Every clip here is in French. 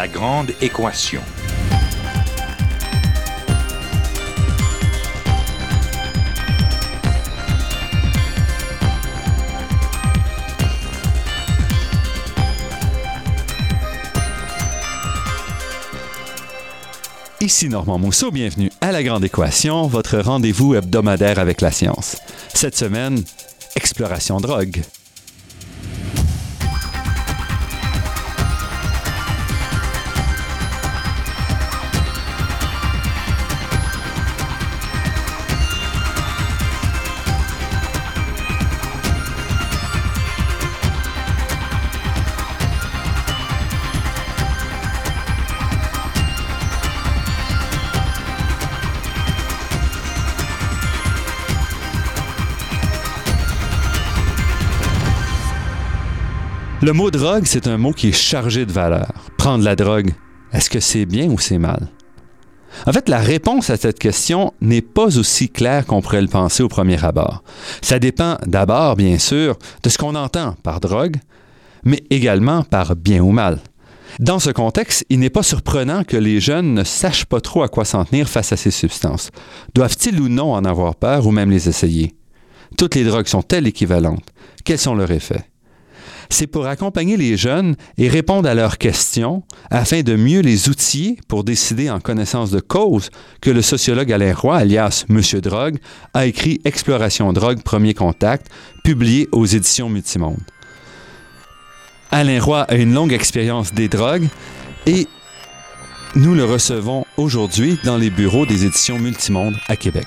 La grande équation. Ici Normand Mousseau, bienvenue à La Grande Équation, votre rendez-vous hebdomadaire avec la science. Cette semaine, exploration drogue. Le mot drogue, c'est un mot qui est chargé de valeur. Prendre la drogue, est-ce que c'est bien ou c'est mal? En fait, la réponse à cette question n'est pas aussi claire qu'on pourrait le penser au premier abord. Ça dépend d'abord, bien sûr, de ce qu'on entend par drogue, mais également par bien ou mal. Dans ce contexte, il n'est pas surprenant que les jeunes ne sachent pas trop à quoi s'en tenir face à ces substances. Doivent-ils ou non en avoir peur ou même les essayer? Toutes les drogues sont-elles équivalentes? Quels sont leurs effets? C'est pour accompagner les jeunes et répondre à leurs questions afin de mieux les outiller pour décider en connaissance de cause que le sociologue Alain Roy, alias Monsieur Drogue, a écrit Exploration Drogue, premier contact, publié aux éditions Multimonde. Alain Roy a une longue expérience des drogues et nous le recevons aujourd'hui dans les bureaux des éditions Multimonde à Québec.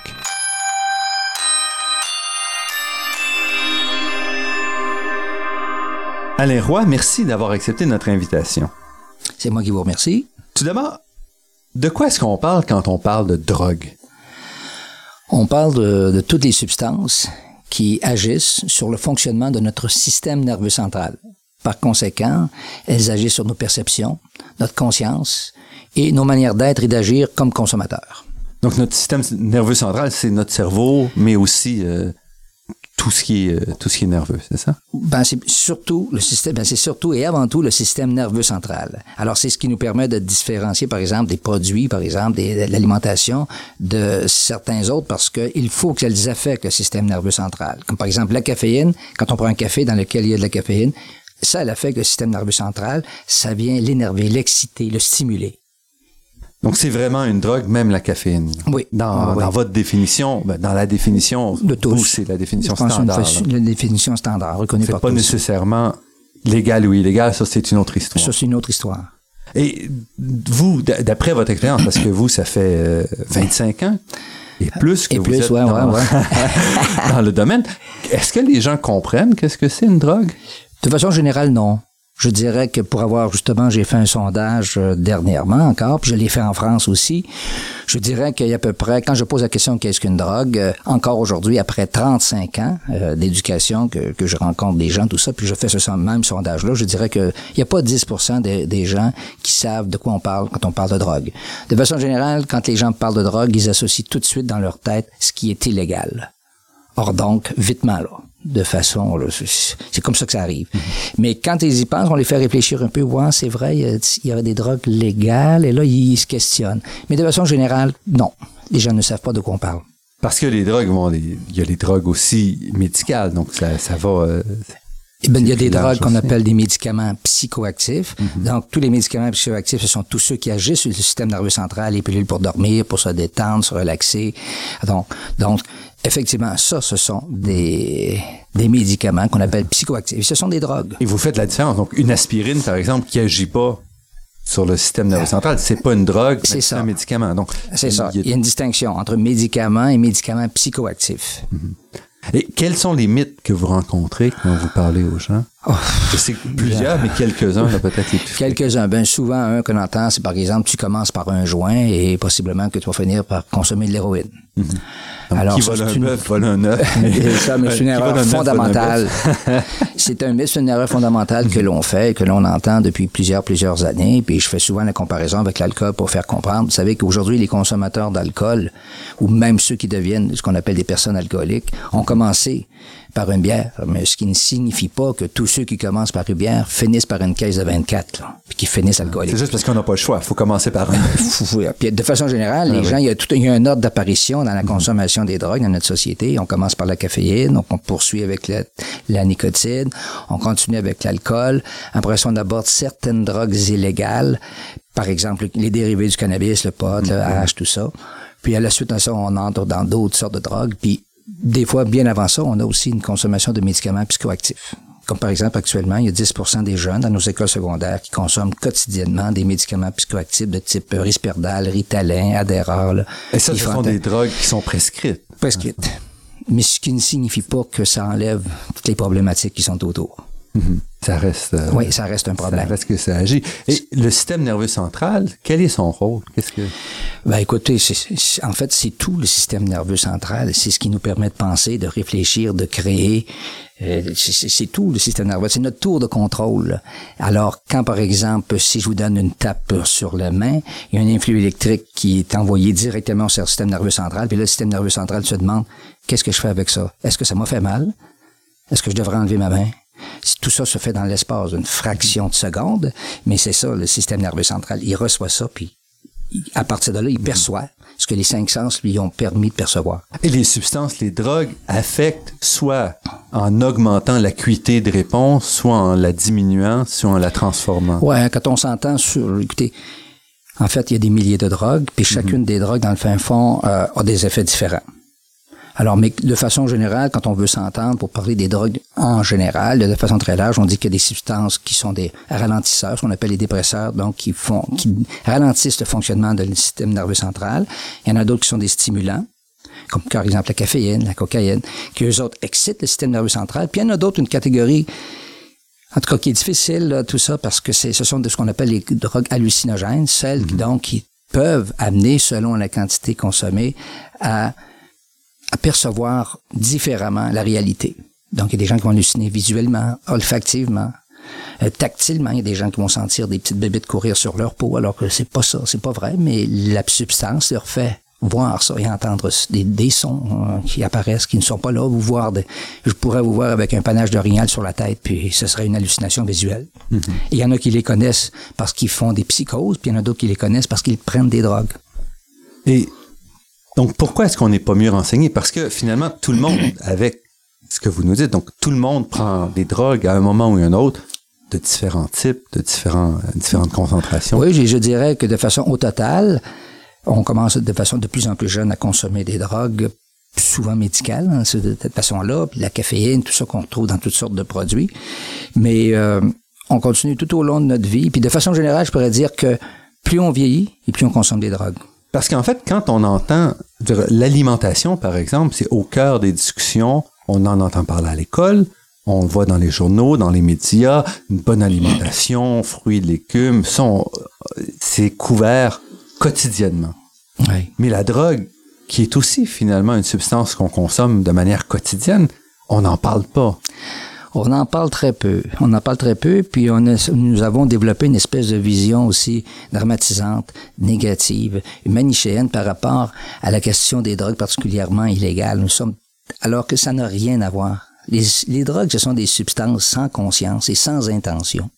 Alain Roy, merci d'avoir accepté notre invitation. C'est moi qui vous remercie. Tout d'abord, de quoi est-ce qu'on parle quand on parle de drogue? On parle de, toutes les substances qui agissent sur le fonctionnement de notre système nerveux central. Par conséquent, elles agissent sur nos perceptions, notre conscience et nos manières d'être et d'agir comme consommateurs. Donc notre système nerveux central, c'est notre cerveau, mais aussi euh, tout ce qui est euh, tout ce qui est nerveux, c'est ça? Ben c'est surtout le système, ben c'est surtout et avant tout le système nerveux central. Alors c'est ce qui nous permet de différencier par exemple des produits, par exemple de l'alimentation de certains autres parce qu'il faut qu'elles affectent le système nerveux central. Comme par exemple la caféine, quand on prend un café dans lequel il y a de la caféine, ça elle affecte le système nerveux central, ça vient l'énerver, l'exciter, le stimuler. Donc, c'est vraiment une drogue, même la caféine. Oui. Dans, ah, votre définition, ben, dans la définition de tous, c'est la définition standard. La définition standard, reconnue par pas nécessairement légal ou illégal, ça, c'est une autre histoire. Ça, c'est une autre histoire. Et vous, d'après votre expérience, parce que vous, ça fait 25 euh, ans, et plus que et vous plus, êtes ouais, dans, ouais, dans le domaine, est-ce que les gens comprennent qu'est-ce que c'est une drogue? De façon générale, non. Je dirais que pour avoir justement, j'ai fait un sondage euh, dernièrement encore, puis je l'ai fait en France aussi. Je dirais qu'il y a à peu près, quand je pose la question qu'est-ce qu'une drogue, euh, encore aujourd'hui, après 35 ans euh, d'éducation, que, que, je rencontre des gens, tout ça, puis je fais ce même sondage-là, je dirais qu'il n'y a pas 10% des, des gens qui savent de quoi on parle quand on parle de drogue. De façon générale, quand les gens parlent de drogue, ils associent tout de suite dans leur tête ce qui est illégal. Or donc, vitement là de façon, c'est comme ça que ça arrive. Mais quand ils y pensent, on les fait réfléchir un peu. Ouais, c'est vrai, il y a des drogues légales, et là, ils se questionnent. Mais de façon générale, non. Les gens ne savent pas de quoi on parle. Parce que les drogues, bon, il y a les drogues aussi médicales, donc ça, ça va. Euh, eh ben, il y a des drogues qu'on appelle des médicaments psychoactifs. Mhm. Donc, tous les médicaments psychoactifs, ce sont tous ceux qui agissent sur le système nerveux central, les pilules pour dormir, pour se détendre, se relaxer. Donc, donc effectivement, ça, ce sont des, des médicaments qu'on appelle psychoactifs. Ce sont des drogues. Et vous faites la différence. Donc, une aspirine, par exemple, qui agit pas sur le système nerveux central, c'est pas une drogue, c'est un médicament. Donc, c'est ça. Il y a une distinction entre médicaments et médicaments psychoactifs. Mhm. Et quels sont les mythes que vous rencontrez quand vous parlez aux gens? Oh, je sais plusieurs, mais quelques-uns, peut-être Quelques-uns. Ben, souvent, un qu'on entend, c'est par exemple, tu commences par un joint et possiblement que tu vas finir par consommer de l'héroïne. Mhm. Alors, qui vole un bœuf, vole un œuf. ça, mais c'est une erreur fondamentale. c'est un mythe, une erreur fondamentale que l'on fait, que l'on entend depuis plusieurs, plusieurs années. Puis je fais souvent la comparaison avec l'alcool pour faire comprendre. Vous savez qu'aujourd'hui, les consommateurs d'alcool, ou même ceux qui deviennent ce qu'on appelle des personnes alcooliques, ont commencé par une bière, mais ce qui ne signifie pas que tous ceux qui commencent par une bière finissent par une caisse de 24, puis qui finissent alcooliques. C'est juste parce qu'on n'a pas le choix. Il faut commencer par un. Puis de façon générale, les gens, il y, a tout, il y a un ordre d'apparition dans la consommation des drogues dans notre société. On commence par la caféine, donc on poursuit avec la, la nicotine, on continue avec l'alcool. Après ça, on aborde certaines drogues illégales, par exemple les dérivés du cannabis, le pot, le hash, tout ça. Puis à la suite de ça, on entre dans d'autres sortes de drogues. Puis des fois, bien avant ça, on a aussi une consommation de médicaments psychoactifs. Comme par exemple, actuellement, il y a 10% des jeunes dans nos écoles secondaires qui consomment quotidiennement des médicaments psychoactifs de type Risperdal, Ritalin, Adderall. Et ça, ce sont des drogues qui sont prescrites. Prescrites. Mais ce qui ne signifie pas que ça enlève toutes les problématiques qui sont autour. Mhm. Ça reste. Euh, oui, ça reste un problème. Ça reste que ça agit. Et le système nerveux central, quel est son rôle? Qu'est-ce que Ben écoutez, en fait, c'est tout le système nerveux central. C'est ce qui nous permet de penser, de réfléchir, de créer. Euh, c'est tout le système nerveux. C'est notre tour de contrôle. Alors, quand par exemple, si je vous donne une tape sur la main, il y a un influx électrique qui est envoyé directement sur le système nerveux central. Puis le système nerveux central se demande qu'est-ce que je fais avec ça? Est-ce que ça m'a fait mal? Est-ce que je devrais enlever ma main tout ça se fait dans l'espace d'une fraction de seconde, mais c'est ça, le système nerveux central. Il reçoit ça, puis à partir de là, il perçoit ce que les cinq sens lui ont permis de percevoir. Et les substances, les drogues affectent soit en augmentant l'acuité de réponse, soit en la diminuant, soit en la transformant. Ouais, quand on s'entend sur, écoutez, en fait, il y a des milliers de drogues, puis chacune mhm. des drogues, dans le fin fond, euh, a des effets différents. Alors, mais de façon générale, quand on veut s'entendre pour parler des drogues en général, de façon très large, on dit qu'il y a des substances qui sont des ralentisseurs, ce qu'on appelle les dépresseurs, donc qui font, qui ralentissent le fonctionnement du système nerveux central. Il y en a d'autres qui sont des stimulants, comme par exemple la caféine, la cocaïne, qui eux autres excitent le système nerveux central. Puis il y en a d'autres, une catégorie en tout cas, qui est difficile, tout ça, parce que c'est, ce sont de ce qu'on appelle les drogues hallucinogènes, celles mm-hmm. donc qui peuvent amener, selon la quantité consommée, à percevoir différemment la réalité. Donc, il y a des gens qui vont halluciner visuellement, olfactivement, euh, tactilement. Il y a des gens qui vont sentir des petites bébites courir sur leur peau, alors que c'est pas ça, c'est pas vrai, mais la substance leur fait voir ça et entendre des, sons euh, qui apparaissent, qui ne sont pas là, vous voir je pourrais vous voir avec un panache d'orignal sur la tête, puis ce serait une hallucination visuelle. Mm-hmm. Il y en a qui les connaissent parce qu'ils font des psychoses, puis il y en a d'autres qui les connaissent parce qu'ils prennent des drogues. Et donc, pourquoi est-ce qu'on n'est pas mieux renseigné? Parce que finalement, tout le monde, avec ce que vous nous dites, donc tout le monde prend des drogues à un moment ou un autre, de différents types, de différents, différentes concentrations. Oui, je, je dirais que de façon au total, on commence de façon de plus en plus jeune à consommer des drogues souvent médicales, hein, de cette façon-là, puis la caféine, tout ça qu'on trouve dans toutes sortes de produits. Mais euh, on continue tout au long de notre vie. Puis de façon générale, je pourrais dire que plus on vieillit et plus on consomme des drogues. Parce qu'en fait, quand on entend l'alimentation, par exemple, c'est au cœur des discussions. On en entend parler à l'école, on le voit dans les journaux, dans les médias, une bonne alimentation, fruits, légumes, sont, c'est couvert quotidiennement. Mais la drogue, qui est aussi finalement une substance qu'on consomme de manière quotidienne, on n'en parle pas. On en parle très peu. On en parle très peu, puis on nous avons développé une espèce de vision aussi dramatisante, négative, manichéenne par rapport à la question des drogues particulièrement illégales. Nous sommes, alors que ça n'a rien à voir. Les, les drogues, ce sont des substances sans conscience et sans intention.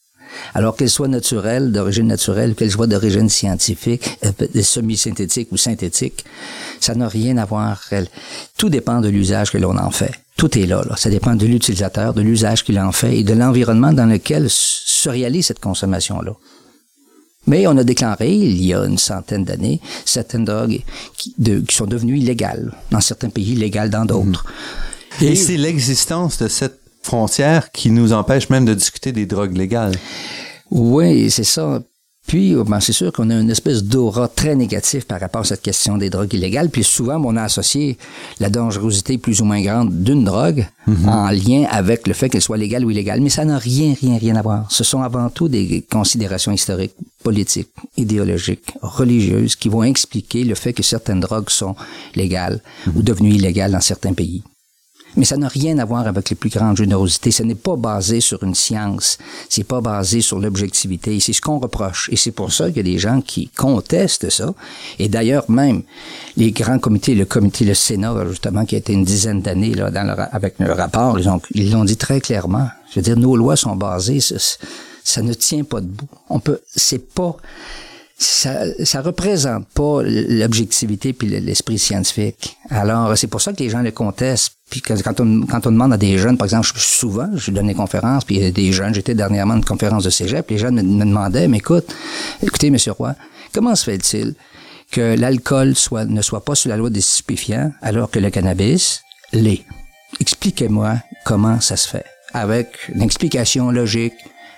Alors qu'elles soient naturelles, d'origine naturelle, qu'elles soient d'origine scientifique, euh, semi-synthétique ou synthétique, ça n'a rien à voir. Tout dépend de l'usage que l'on en fait. Tout est là, là. Ça dépend de l'utilisateur, de l'usage qu'il en fait et de l'environnement dans lequel se réalise cette consommation-là. Mais on a déclaré, il y a une centaine d'années, certaines drogues qui, sont devenues illégales dans certains pays, illégales dans d'autres. Et c'est l'existence de cette frontière qui nous empêche même de discuter des drogues légales. Oui, c'est ça. Puis, ben, c'est sûr qu'on a une espèce d'aura très négatif par rapport à cette question des drogues illégales. Puis souvent, on a associé la dangerosité plus ou moins grande d'une drogue mhm. en lien avec le fait qu'elle soit légale ou illégale. Mais ça n'a rien, rien, rien à voir. Ce sont avant tout des considérations historiques, politiques, idéologiques, religieuses qui vont expliquer le fait que certaines drogues sont légales ou devenues illégales dans certains pays. Mais ça n'a rien à voir avec les plus grandes générosités. Ce n'est pas basé sur une science. C'est pas basé sur l'objectivité. C'est ce qu'on reproche. Et c'est pour ça qu'il y a des gens qui contestent ça. Et d'ailleurs, même les grands comités, le comité, le Sénat, justement, qui a été une dizaine d'années, là, avec le rapport, ils ont, ils l'ont dit très clairement. Je veux dire, nos lois sont basées sur, ça ne tient pas debout. On peut, c'est pas, ça, ça représente pas l'objectivité puis l'esprit scientifique. Alors, c'est pour ça que les gens le contestent. Puis quand on, quand on demande à des jeunes, par exemple, souvent, je donne des conférences, puis il y a des jeunes, j'étais dernièrement à une conférence de cégep, les jeunes me, me demandaient, mais écoute, écoutez, monsieur Roy, comment se fait-il que l'alcool soit, ne soit pas sous la loi des stupéfiants alors que le cannabis l'est? Expliquez-moi comment ça se fait. Avec une explication logique,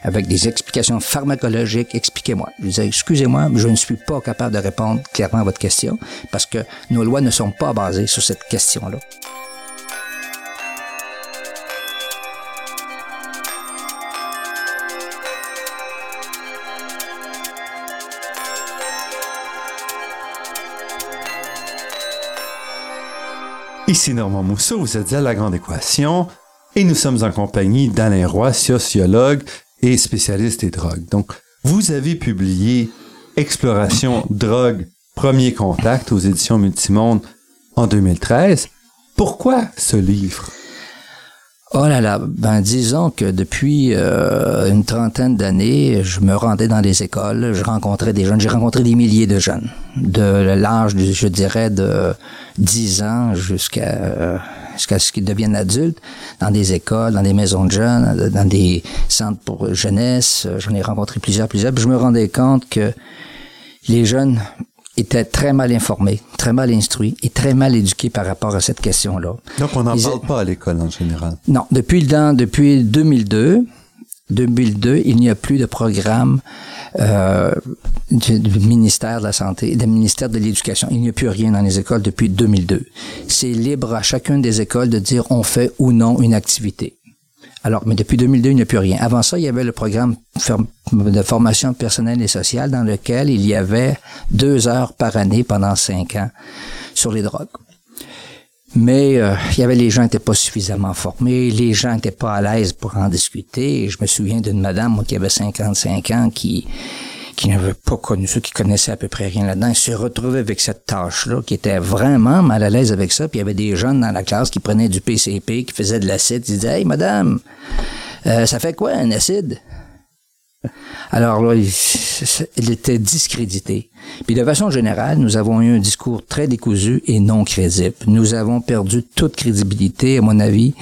avec des explications pharmacologiques. Expliquez-moi. Je disais, excusez-moi, je ne suis pas capable de répondre clairement à votre question parce que nos lois ne sont pas basées sur cette question-là. Ici Normand Mousseau, vous êtes à La Grande Équation et nous sommes en compagnie d'Alain Roy, sociologue et spécialiste des drogues. Donc, vous avez publié Exploration drogue, premier contact aux éditions Multimonde en 2013. Pourquoi ce livre? Oh là là, ben disons que depuis euh, une trentaine d'années, je me rendais dans les écoles, je rencontrais des jeunes, j'ai rencontré des milliers de jeunes, de l'âge, je dirais, de 10 ans jusqu'à euh, jusqu'à ce qu'ils deviennent adultes, dans des écoles, dans des maisons de jeunes, dans des centres pour jeunesse. J'en ai rencontré plusieurs, plusieurs. Puis je me rendais compte que les jeunes étaient très mal informés, très mal instruits et très mal éduqués par rapport à cette question-là. Donc, on n'en parle pas à l'école en général. Non, depuis le depuis 2002, 2002, il n'y a plus de programme euh, du, ministère de la Santé, du ministère de l'Éducation. Il n'y a plus rien dans les écoles depuis 2002. C'est libre à chacune des écoles de dire on fait ou non une activité. Alors, mais depuis 2002, il n'y a plus rien. Avant ça, il y avait le programme de formation personnelle et sociale dans lequel il y avait deux heures par année pendant cinq ans sur les drogues. Mais euh, il y avait les gens n'étaient pas suffisamment formés, les gens n'étaient pas à l'aise pour en discuter. Je me souviens d'une madame moi, qui avait 55 ans qui qui n'avait pas connu ça, qui connaissait à peu près rien là-dedans, se retrouvait avec cette tâche-là, qui était vraiment mal à l'aise avec ça. Puis il y avait des jeunes dans la classe qui prenaient du PCP, qui faisaient de l'acide. Ils disaient, hey, madame, euh, ça fait quoi un acide? Alors là, il, était discrédité. Puis de façon générale, nous avons eu un discours très décousu et non crédible. Nous avons perdu toute crédibilité, à mon avis.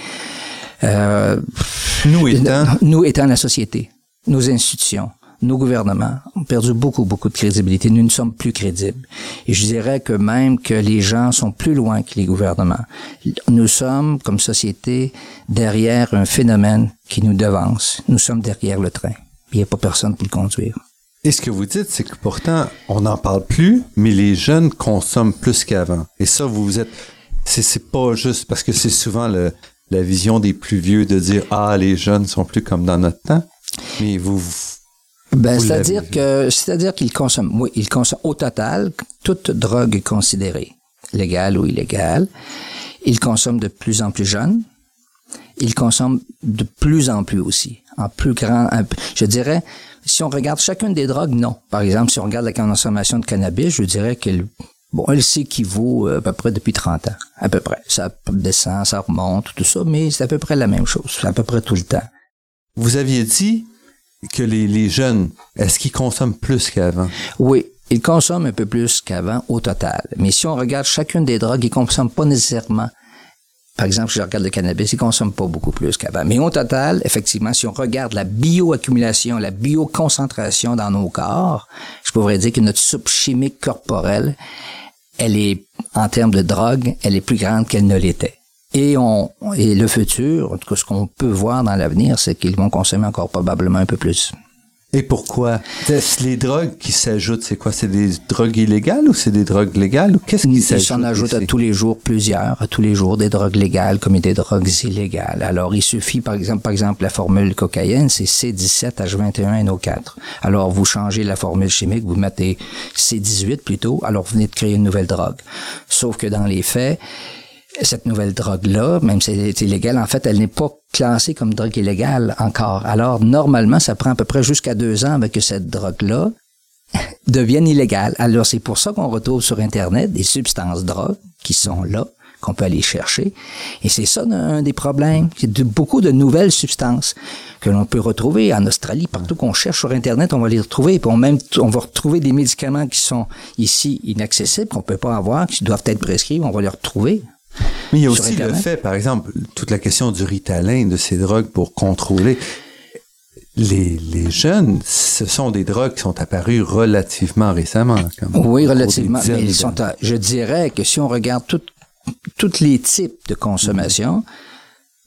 Euh, nous étant? Nous étant la société, nos institutions nos gouvernements ont perdu beaucoup, beaucoup de crédibilité. Nous ne sommes plus crédibles. Et je dirais que même que les gens sont plus loin que les gouvernements. Nous sommes, comme société, derrière un phénomène qui nous devance. Nous sommes derrière le train. Il n'y a pas personne pour le conduire. Et ce que vous dites, c'est que pourtant, on n'en parle plus, mais les jeunes consomment plus qu'avant. Et ça, vous êtes, c'est pas juste parce que c'est souvent le, la vision des plus vieux de dire, ah, les jeunes sont plus comme dans notre temps. Mais vous, ben, c'est-à-dire que, c'est-à-dire qu'ils consomment, oui, ils consomment au total, toute drogue considérée, légale ou illégale. Ils consomment de plus en plus jeunes. Ils consomment de plus en plus aussi, en plus grand, je dirais, si on regarde chacune des drogues, non. Par exemple, si on regarde la consommation de cannabis, je dirais qu'elle, bon, elle s'équivaut euh, à peu près depuis 30 ans, à peu près. Ça descend, ça remonte, tout ça, mais c'est à peu près la même chose, à peu près tout le temps. Vous aviez dit que les, jeunes, est-ce qu'ils consomment plus qu'avant? Oui, ils consomment un peu plus qu'avant au total. Mais si on regarde chacune des drogues, ils consomment pas nécessairement. Par exemple, si je regarde le cannabis, ils consomment pas beaucoup plus qu'avant. Mais au total, effectivement, si on regarde la bioaccumulation, la bioconcentration dans nos corps, je pourrais dire que notre soupe chimique corporelle, elle est, en termes de drogue, elle est plus grande qu'elle ne l'était. Et, on, et le futur, en tout cas ce qu'on peut voir dans l'avenir, c'est qu'ils vont consommer encore probablement un peu plus. Et pourquoi? Les drogues qui s'ajoutent, c'est quoi? C'est des drogues illégales ou c'est des drogues légales? Qu'est-ce qui s'ajoute? Ils s'en ajoutent à tous les jours plusieurs, à tous les jours des drogues légales comme des drogues illégales. Alors, il suffit, par exemple, par exemple, la formule cocaïne, c'est C17H21NO4. Alors, vous changez la formule chimique, vous mettez C18 plutôt, alors vous venez de créer une nouvelle drogue. Sauf que dans les faits, cette nouvelle drogue-là, même si elle est illégale, en fait, elle n'est pas classée comme drogue illégale encore. Alors, normalement, ça prend à peu près jusqu'à deux ans que cette drogue-là devienne illégale. Alors, c'est pour ça qu'on retrouve sur Internet des substances drogues qui sont là, qu'on peut aller chercher. Et c'est ça un des problèmes. C'est de, beaucoup de nouvelles substances que l'on peut retrouver en Australie. Partout qu'on cherche sur Internet, on va les retrouver. Puis on, même, on va retrouver des médicaments qui sont ici inaccessibles, qu'on peut pas avoir, qui doivent être prescrits. On va les retrouver. Mais il y a aussi le fait, par exemple, toute la question du ritalin, de ces drogues pour contrôler les, les, jeunes, ce sont des drogues qui sont apparues relativement récemment. oui, relativement. Mais sont je dirais que si on regarde tous les types de consommation,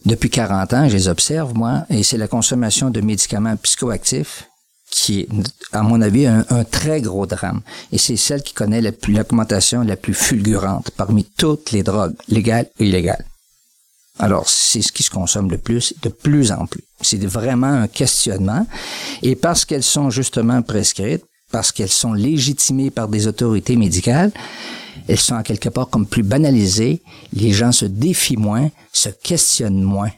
depuis 40 ans, je les observe, moi, et c'est la consommation de médicaments psychoactifs qui est, à mon avis, un, très gros drame. Et c'est celle qui connaît l'augmentation la, plus fulgurante parmi toutes les drogues, légales ou illégales. Alors, c'est ce qui se consomme le plus, de plus en plus. C'est vraiment un questionnement. Et parce qu'elles sont justement prescrites, parce qu'elles sont légitimées par des autorités médicales, elles sont à quelque part comme plus banalisées. Les gens se défient moins, se questionnent moins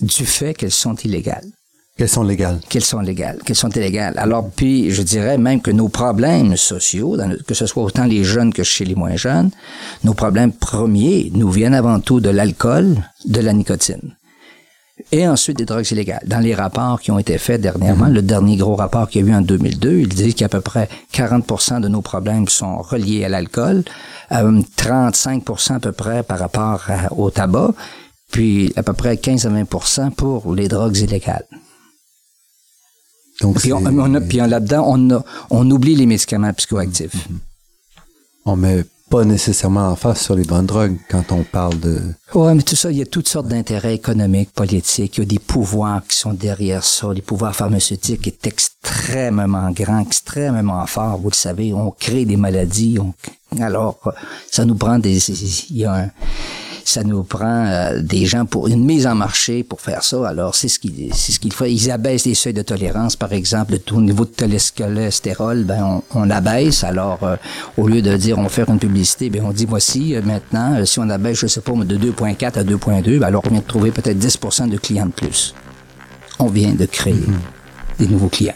du fait qu'elles sont illégales. Qu'elles sont légales. Qu'elles sont légales, qu'elles sont illégales. Alors, puis, je dirais même que nos problèmes sociaux, que ce soit autant les jeunes que chez les moins jeunes, nos problèmes premiers nous viennent avant tout de l'alcool, de la nicotine. Et ensuite des drogues illégales. Dans les rapports qui ont été faits dernièrement, mhm. le dernier gros rapport qu'il y a eu en 2002, il dit qu'à peu près 40% de nos problèmes sont reliés à l'alcool, euh, 35 à peu près par rapport au tabac, puis à peu près 15 à 20% pour les drogues illégales. Donc puis, on, on puis là-dedans, on, on oublie les médicaments psychoactifs. Mm-hmm. On met pas nécessairement en face sur les bonnes drogues quand on parle de... Oui, mais tout ça, il y a toutes sortes d'intérêts économiques, politiques, il y a des pouvoirs qui sont derrière ça. Les pouvoirs pharmaceutiques est extrêmement grand, extrêmement fort. Vous le savez, on crée des maladies. Alors, ça nous prend des... Il y a un ça nous prend euh, des gens pour une mise en marché pour faire ça. Alors, c'est ce qu'ils ce qu'il faut. Ils abaissent les seuils de tolérance, par exemple, au niveau de cholestérol, ben on, on abaisse. Alors, euh, au lieu de dire on va faire une publicité, ben on dit voici euh, maintenant, si on abaisse, je sais pas, de 2.4 à 2.2, ben alors on vient de trouver peut-être 10% de clients de plus. On vient de créer mm-hmm. des nouveaux clients.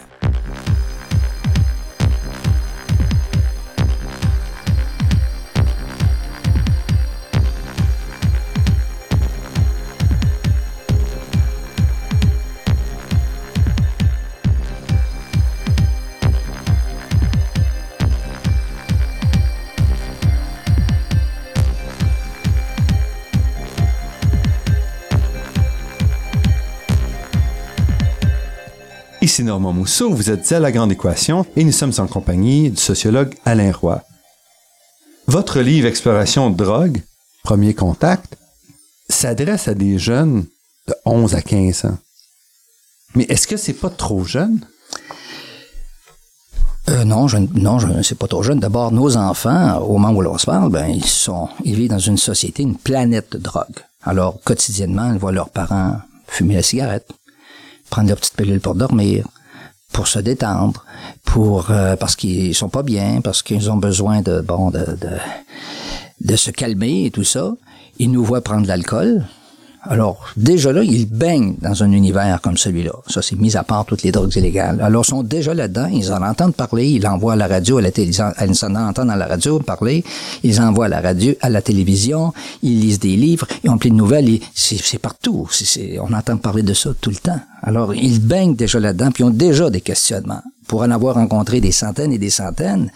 Ici Normand Mousseau, vous êtes à La Grande Équation et nous sommes en compagnie du sociologue Alain Roy. Votre livre Exploration de drogue, Premier contact, s'adresse à des jeunes de 11 à 15 ans. Mais est-ce que c'est pas trop jeune? Euh, non, je, non, pas trop jeune. D'abord, nos enfants, au moment où l'on se parle, ben, ils sont, ils vivent dans une société, une planète de drogue. Alors, quotidiennement, ils voient leurs parents fumer la cigarette, prendre leur petite pilule pour dormir, pour se détendre, pour euh, parce qu'ils sont pas bien, parce qu'ils ont besoin de bon de, de, de se calmer et tout ça. Ils nous voient prendre l'alcool, alors, déjà là, ils baignent dans un univers comme celui-là. Ça, c'est mis à part toutes les drogues illégales. Alors, ils sont déjà là-dedans, ils en entendent parler, ils envoient à la radio, à la télévision, ils en entendent à la radio parler, ils envoient à la radio, à la télévision, ils lisent des livres, ils ont plein de nouvelles, c'est partout. on entend parler de ça tout le temps. Alors, ils baignent déjà là-dedans, puis ils ont déjà des questionnements. Pour en avoir rencontré des centaines et des centaines,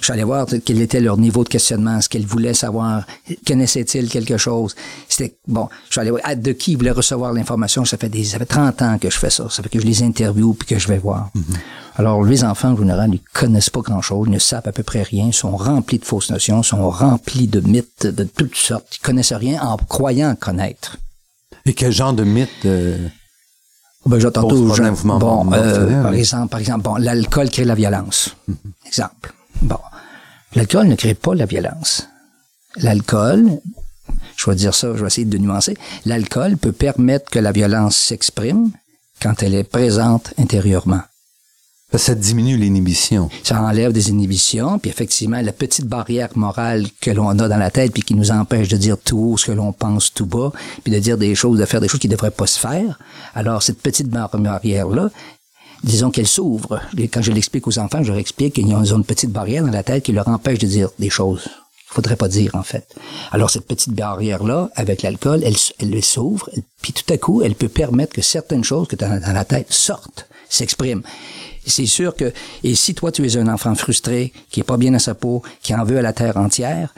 je suis allé voir quel était leur niveau de questionnement, ce qu'elles voulaient savoir, connaissaient-ils quelque chose? C'était, bon, je suis allé voir de qui ils voulaient recevoir l'information? Ça fait des, ça fait 30 ans que je fais ça. Ça fait que je les interviewe puis que je vais voir. Mm-hmm. Alors, les enfants, en général, ils connaissent pas grand-chose, ils ne savent à peu près rien, sont remplis de fausses notions, sont remplis de mythes de toutes sortes. Ils connaissent rien en croyant connaître. Et quel genre de mythes euh, ben, j'entends. Bon, euh, par exemple, par exemple, bon, l'alcool crée la violence. Mm-hmm. Exemple. Bon. L'alcool ne crée pas la violence. L'alcool, je vais dire ça, je vais essayer de nuancer, l'alcool peut permettre que la violence s'exprime quand elle est présente intérieurement. Ça diminue l'inhibition. Ça enlève des inhibitions, puis effectivement, la petite barrière morale que l'on a dans la tête, puis qui nous empêche de dire tout haut ce que l'on pense tout bas, puis de dire des choses, de faire des choses qui ne devraient pas se faire. Alors, cette petite barrière-là, disons qu'elle s'ouvre. Quand je l'explique aux enfants, je leur explique qu'il y a une petite barrière dans la tête qui leur empêche de dire des choses qu'il Faudrait pas dire, en fait. Alors, cette petite barrière-là, avec l'alcool, elle, elle s'ouvre, puis tout à coup, elle peut permettre que certaines choses que tu as dans la tête sortent, s'expriment. C'est sûr que, et si toi, tu es un enfant frustré, qui est pas bien à sa peau, qui en veut à la terre entière,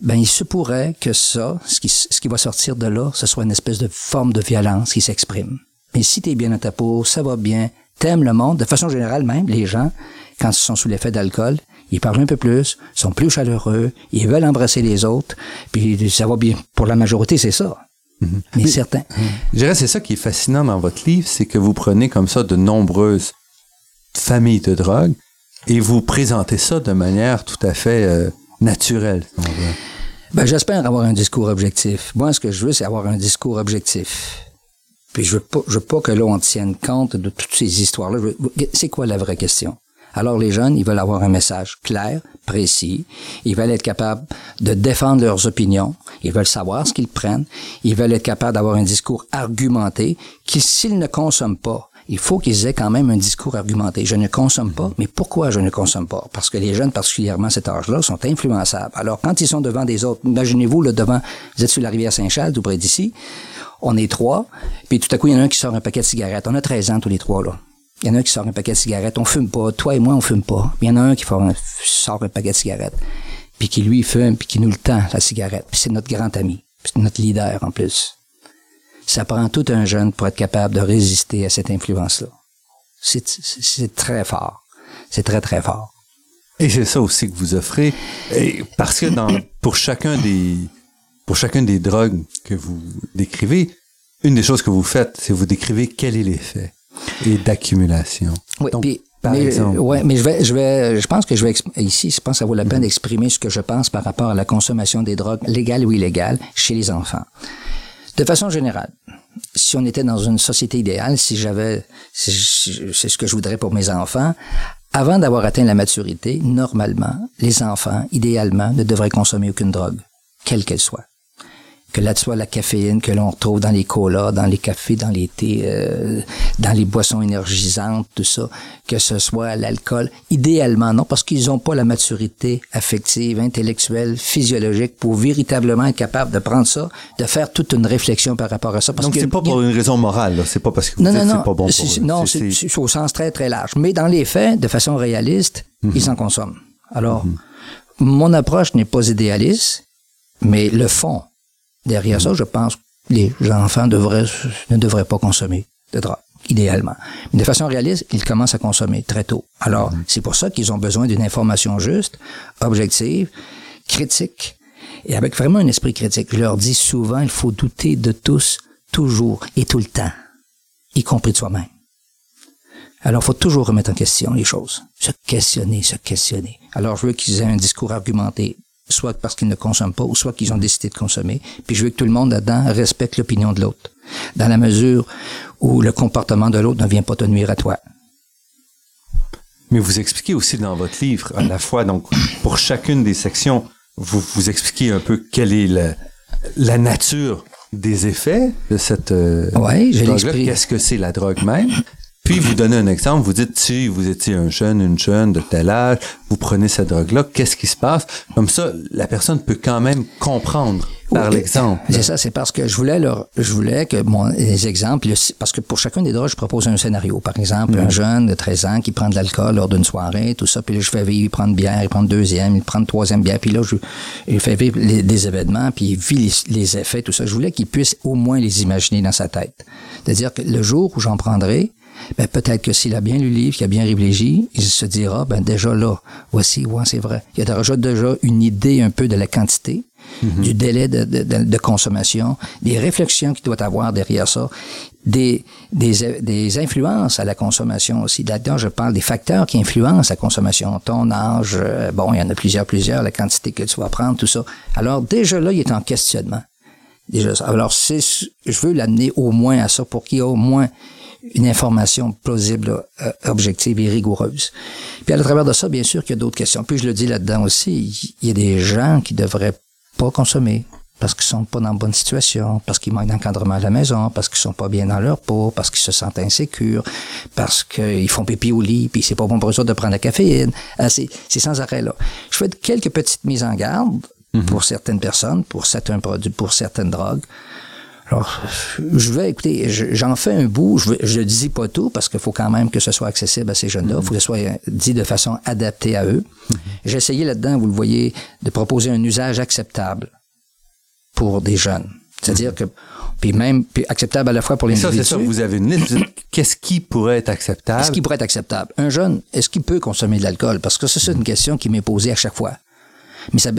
ben, il se pourrait que ça, ce qui, ce qui va sortir de là, ce soit une espèce de forme de violence qui s'exprime. Mais si tu es bien à ta peau, ça va bien, t'aimes le monde, de façon générale même, les gens, quand ils sont sous l'effet d'alcool, ils parlent un peu plus, sont plus chaleureux, ils veulent embrasser les autres, puis ça va bien. Pour la majorité, c'est ça. Mhm. Mais, certains. Je dirais c'est ça qui est fascinant dans votre livre, c'est que vous prenez comme ça de nombreuses familles de drogue et vous présentez ça de manière tout à fait euh, naturelle. Ben, j'espère avoir un discours objectif. Moi, ce que je veux, c'est avoir un discours objectif. Puis je veux pas, je veux pas que là, on tienne compte de toutes ces histoires-là. C'est quoi la vraie question? Alors les jeunes, ils veulent avoir un message clair, précis. Ils veulent être capables de défendre leurs opinions. Ils veulent savoir ce qu'ils prennent. Ils veulent être capables d'avoir un discours argumenté qui, s'ils ne consomment pas, il faut qu'ils aient quand même un discours argumenté. Je ne consomme pas, mais pourquoi je ne consomme pas? Parce que les jeunes, particulièrement à cet âge-là, sont influençables. Alors, quand ils sont devant des autres, imaginez-vous, là, devant, vous êtes sur la rivière Saint-Charles, tout près d'ici, on est trois, puis tout à coup, il y en a un qui sort un paquet de cigarettes. On a 13 ans tous les trois, là. Il y en a un qui sort un paquet de cigarettes. On fume pas. Toi et moi, on fume pas. Il y en a un qui sort un paquet de cigarettes. Puis qui lui fume, puis qui nous le tend, la cigarette. Puis c'est notre grand ami. Puis c'est notre leader en plus. Ça prend tout un jeune pour être capable de résister à cette influence-là. C'est très fort. C'est très, très fort. Et c'est ça aussi que vous offrez. parce que pour chacun des, pour chacun des drogues que vous décrivez, une des choses que vous faites, c'est vous décrivez quel est l'effet et d'accumulation. Oui, par mais, exemple. Ouais, mais je vais, je vais, je pense que je vais ici, je pense que ça vaut la peine d'exprimer ce que je pense par rapport à la consommation des drogues légales ou illégales chez les enfants. De façon générale, si on était dans une société idéale, si j'avais, c'est ce que je voudrais pour mes enfants, avant d'avoir atteint la maturité, normalement, les enfants, idéalement, ne devraient consommer aucune drogue, quelle qu'elle soit que là soit la caféine que l'on retrouve dans les colas, dans les cafés, dans les thés, euh, dans les boissons énergisantes, tout ça, que ce soit l'alcool, idéalement non, parce qu'ils n'ont pas la maturité affective, intellectuelle, physiologique pour véritablement être capable de prendre ça, de faire toute une réflexion par rapport à ça. Parce Donc c'est pas pour une raison morale, c'est pas parce que non, non, c'est pas bon pour Non, c'est au sens très très large. Mais dans les faits, de façon réaliste, mhm. ils en consomment. Alors, mhm. mon approche n'est pas idéaliste, mais le fond Derrière ça, je pense que les enfants devraient, ne devraient pas consommer de drogue, idéalement. Mais de façon réaliste, ils commencent à consommer très tôt. Alors, mhm. c'est pour ça qu'ils ont besoin d'une information juste, objective, critique, et avec vraiment un esprit critique. Je leur dis souvent, il faut douter de tous, toujours et tout le temps, y compris de soi-même. Alors, il faut toujours remettre en question les choses. Se questionner, se questionner. Alors, je veux qu'ils aient un discours argumenté, soit parce qu'ils ne consomment pas, ou soit qu'ils ont décidé de consommer. Puis je veux que tout le monde là-dedans respecte l'opinion de l'autre, dans la mesure où le comportement de l'autre ne vient pas te nuire à toi. Mais vous expliquez aussi dans votre livre, à la fois, donc, pour chacune des sections, vous, vous expliquez un peu quelle est la, la nature des effets de cette euh, ouais, drogue Qu'est-ce que c'est la drogue même? Puis vous donnez un exemple, vous dites si vous étiez un jeune, une jeune de tel âge, vous prenez cette drogue-là, qu'est-ce qui se passe? Comme ça, la personne peut quand même comprendre par l'exemple. C'est ça, c'est parce que je voulais leur, je voulais que mon, les exemples, parce que pour chacun des drogues, je propose un scénario. Par exemple, un mm. jeune de 13 ans qui prend de l'alcool lors d'une soirée, tout ça, puis là, je fais vivre, il prend une bière, il prend une deuxième, il prend une troisième bière, puis là, je, il fait vivre des événements, puis il vit les, effets, tout ça. Je voulais qu'il puisse au moins les imaginer dans sa tête. C'est-à-dire que le jour où j'en prendrai, ben, peut-être que s'il a bien lu le livre, qu'il a bien réfléchi, il se dira, ben, déjà là, voici, ouais, c'est vrai. Il y a déjà, déjà une idée un peu de la quantité, mhm. du délai de, de, de, consommation, des réflexions qu'il doit avoir derrière ça, des, des, des influences à la consommation aussi. Là-dedans, je parle des facteurs qui influencent la consommation. Ton âge, euh, bon, il y en a plusieurs, plusieurs, la quantité que tu vas prendre, tout ça. Alors, déjà là, il est en questionnement. Déjà, alors, c'est, je veux l'amener au moins à ça pour qu'il y ait au moins une information plausible, euh, objective et rigoureuse. Puis à travers de ça, bien sûr qu'il y a d'autres questions. Puis je le dis là-dedans aussi, il y a des gens qui devraient pas consommer parce qu'ils sont pas dans une bonne situation, parce qu'ils manquent d'encadrement à la maison, parce qu'ils sont pas bien dans leur peau, parce qu'ils se sentent insécures, parce qu'ils font pipi au lit, puis c'est pas bon pour eux de prendre la caféine. Ah, c'est sans arrêt là. Je fais quelques petites mises en garde pour certaines personnes, pour certains produits, pour certaines drogues. Alors, je vais, écouter, j'en fais un bout, je ne dis pas tout parce qu'il faut quand même que ce soit accessible à ces jeunes-là, il faut que ce soit dit de façon adaptée à eux. J'ai essayé là-dedans, vous le voyez, de proposer un usage acceptable pour des jeunes. C'est-à-dire que puis même puis acceptable à la fois pour les Ça, c'est ça. Vous avez une liste. Qu'est-ce qui pourrait être acceptable? Qu'est-ce qui pourrait être acceptable? Un jeune, est-ce qu'il peut consommer de l'alcool? Parce que ça, c'est une question qui m'est posée à chaque fois. Mais ça,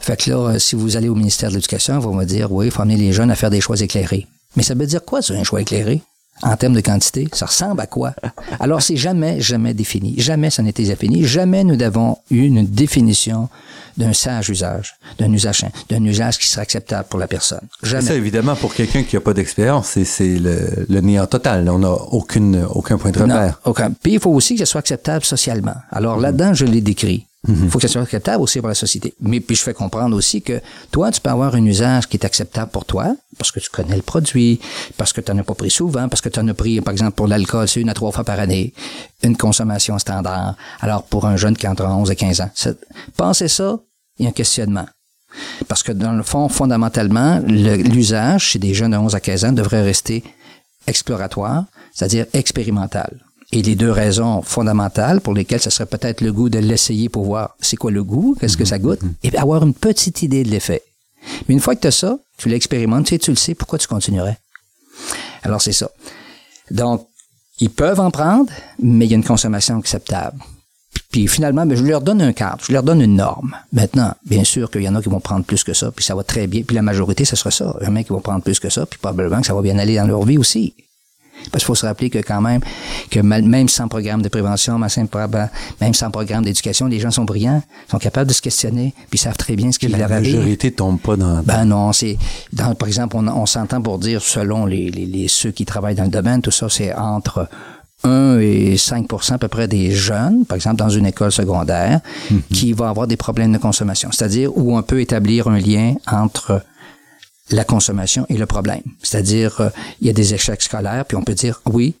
fait que là, si vous allez au ministère de l'Éducation, on va me dire, oui, il faut amener les jeunes à faire des choix éclairés. Mais ça veut dire quoi, ça, un choix éclairé? En termes de quantité, ça ressemble à quoi? Alors, c'est jamais, jamais défini. Jamais ça n'était défini. Jamais nous avons eu une définition d'un sage usage, d'un usage, d'un usage qui serait acceptable pour la personne. Jamais. Ça, évidemment, pour quelqu'un qui n'a pas d'expérience, c'est le, le, néant total. On n'a aucune, aucun point de repère. Non, aucun. Puis, il faut aussi que ce soit acceptable socialement. Alors, là-dedans, je l'ai décrit. Il faut que ça soit acceptable aussi pour la société. Mais puis je fais comprendre aussi que toi, tu peux avoir un usage qui est acceptable pour toi, parce que tu connais le produit, parce que tu n'en as pas pris souvent, parce que tu en as pris, par exemple, pour l'alcool, c'est une à trois fois par année, une consommation standard. Alors, pour un jeune qui a entre 11 et 15 ans, pensez ça, il y a un questionnement. Parce que dans le fond, fondamentalement, l'usage chez des jeunes de 11 à 15 ans devrait rester exploratoire, c'est-à-dire expérimental. Et les deux raisons fondamentales pour lesquelles ce serait peut-être le goût de l'essayer pour voir c'est quoi le goût, qu'est-ce que ça goûte, mhm. et avoir une petite idée de l'effet. Mais une fois que tu as ça, tu l'expérimentes, tu sais, tu le sais, pourquoi tu continuerais? Alors c'est ça. Donc, ils peuvent en prendre, mais il y a une consommation acceptable. Puis finalement, ben, je leur donne un cadre, je leur donne une norme. Maintenant, bien sûr qu'il y en a qui vont prendre plus que ça, puis ça va très bien. Puis la majorité, ce sera ça. Il y en a qui vont prendre plus que ça, puis probablement que ça va bien aller dans leur vie aussi. Parce qu'il faut se rappeler que quand même, que même sans programme de prévention, même sans programme d'éducation, les gens sont brillants, sont capables de se questionner, puis savent très bien ce qui leur. La majorité tombe pas dans... Ben non, c'est... par exemple, on, s'entend pour dire, selon les, les, ceux qui travaillent dans le domaine, tout ça, c'est entre 1 et 5% à peu près des jeunes, par exemple dans une école secondaire, mm-hmm. qui vont avoir des problèmes de consommation. C'est-à-dire où on peut établir un lien entre la consommation et le problème. C'est-à-dire, euh, il y a des échecs scolaires, puis on peut dire, oui,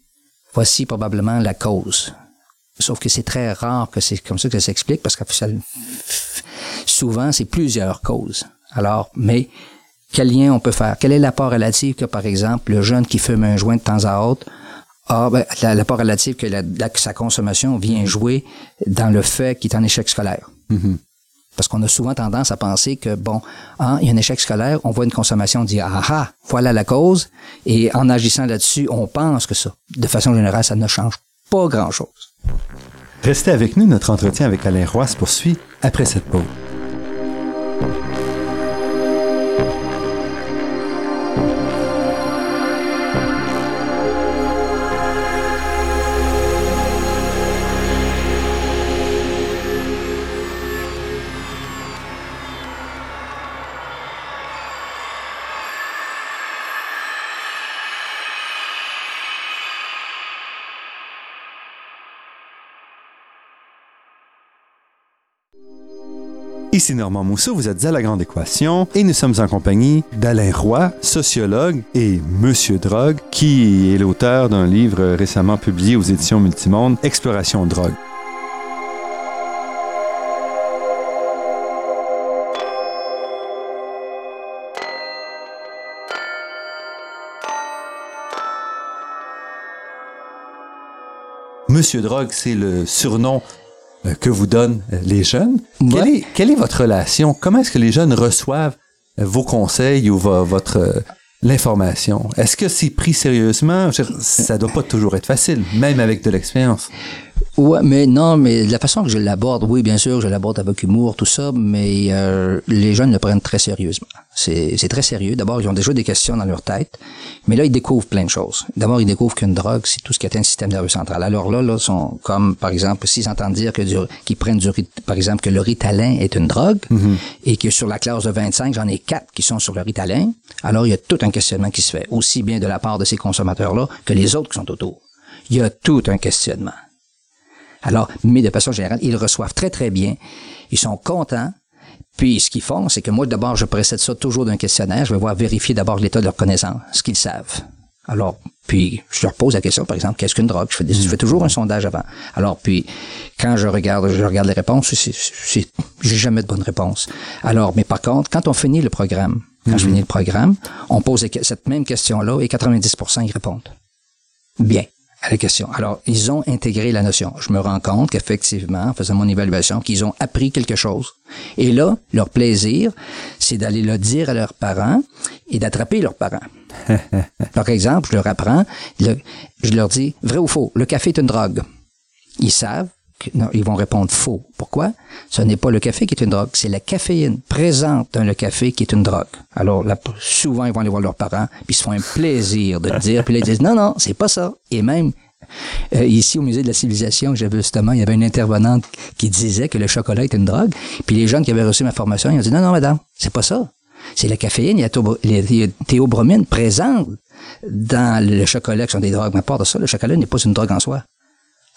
voici probablement la cause. Sauf que c'est très rare que c'est comme ça que ça s'explique, parce que souvent, c'est plusieurs causes. Alors, mais quel lien on peut faire? Quel est l'apport relatif que, par exemple, le jeune qui fume un joint de temps à autre ah, ben, l'apport relatif que, sa consommation vient jouer dans le fait qu'il est en échec scolaire? Mm-hmm. Parce qu'on a souvent tendance à penser que, bon, hein, il y a un échec scolaire, on voit une consommation, on dit, ah ah, voilà la cause, et en agissant là-dessus, on pense que ça. De façon générale, ça ne change pas grand-chose. Restez avec nous, notre entretien avec Alain Roy se poursuit après cette pause. Ici Normand Mousseau, vous êtes à La Grande Équation et nous sommes en compagnie d'Alain Roy, sociologue et Monsieur Drogue, qui est l'auteur d'un livre récemment publié aux éditions Multimonde, Exploration Drogue. Monsieur Drogue, c'est le surnom que vous donnent euh, les jeunes. Quelle, est, quelle, est, votre relation? Comment est-ce que les jeunes reçoivent euh, vos conseils ou votre l'information? Est-ce que c'est pris sérieusement? Ça doit pas toujours être facile, même avec de l'expérience. Ouais, mais non, mais la façon que je l'aborde, oui, bien sûr, je l'aborde avec humour, tout ça, mais euh, les jeunes le prennent très sérieusement. C'est, très sérieux. D'abord, ils ont déjà des questions dans leur tête, mais là, ils découvrent plein de choses. D'abord, ils découvrent qu'une drogue, c'est tout ce qui atteint le système nerveux central. Alors là, là, sont comme, par exemple, s'ils entendent dire que du, qu'ils prennent du, par exemple, que le Ritalin est une drogue, mm-hmm. et que sur la classe de 25, j'en ai quatre qui sont sur le Ritalin, alors il y a tout un questionnement qui se fait, aussi bien de la part de ces consommateurs-là que les autres qui sont autour. Il y a tout un questionnement. Alors, mais de façon générale, ils reçoivent très, très bien. Ils sont contents. Puis, ce qu'ils font, c'est que moi, d'abord, je précède ça toujours d'un questionnaire. Je vais voir vérifier d'abord l'état de leur connaissance, ce qu'ils savent. Alors, puis, je leur pose la question, par exemple, qu'est-ce qu'une drogue? Je fais, toujours un sondage avant. Alors, puis, quand je regarde, je regarde les réponses, c'est, j'ai jamais de bonne réponse. Alors, mais par contre, quand on finit le programme, quand je finis le programme, on pose cette même question-là et 90% y répondent. Bien à la question. Alors, ils ont intégré la notion. Je me rends compte qu'effectivement, en faisant mon évaluation, qu'ils ont appris quelque chose. Et là, leur plaisir, c'est d'aller le dire à leurs parents et d'attraper leurs parents. Par exemple, je leur apprends, je leur dis, vrai ou faux, le café est une drogue. Ils savent, non, ils vont répondre faux. Pourquoi? Ce n'est pas le café qui est une drogue, c'est la caféine présente dans le café qui est une drogue. Alors, là, souvent, ils vont aller voir leurs parents, puis ils se font un plaisir de le dire, puis là, ils disent, non, non, c'est pas ça. Et même, euh, ici, au Musée de la Civilisation, j'avais justement, il y avait une intervenante qui disait que le chocolat était une drogue, puis les jeunes qui avaient reçu ma formation, ils ont dit, non, non, madame, c'est pas ça. C'est la caféine, il y a, théobromine présente dans le chocolat qui sont des drogues. Mais à part de ça, le chocolat n'est pas une drogue en soi.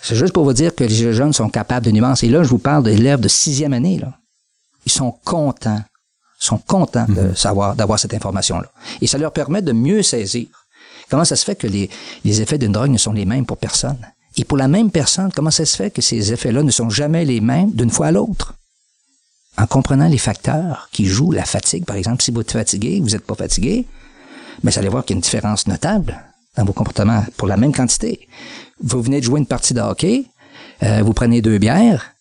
C'est juste pour vous dire que les jeunes sont capables de nuances. Et là, je vous parle d'élèves de sixième année. Là. Ils sont contents, sont contents de mhm. savoir, d'avoir cette information-là. Et ça leur permet de mieux saisir. Comment ça se fait que les, les effets d'une drogue ne sont les mêmes pour personne? Et pour la même personne, comment ça se fait que ces effets-là ne sont jamais les mêmes d'une fois à l'autre? En comprenant les facteurs qui jouent la fatigue, par exemple, si vous êtes fatigué, vous n'êtes pas fatigué, mais vous allez voir qu'il y a une différence notable dans vos comportements pour la même quantité vous venez de jouer une partie de hockey, euh, vous prenez deux bières,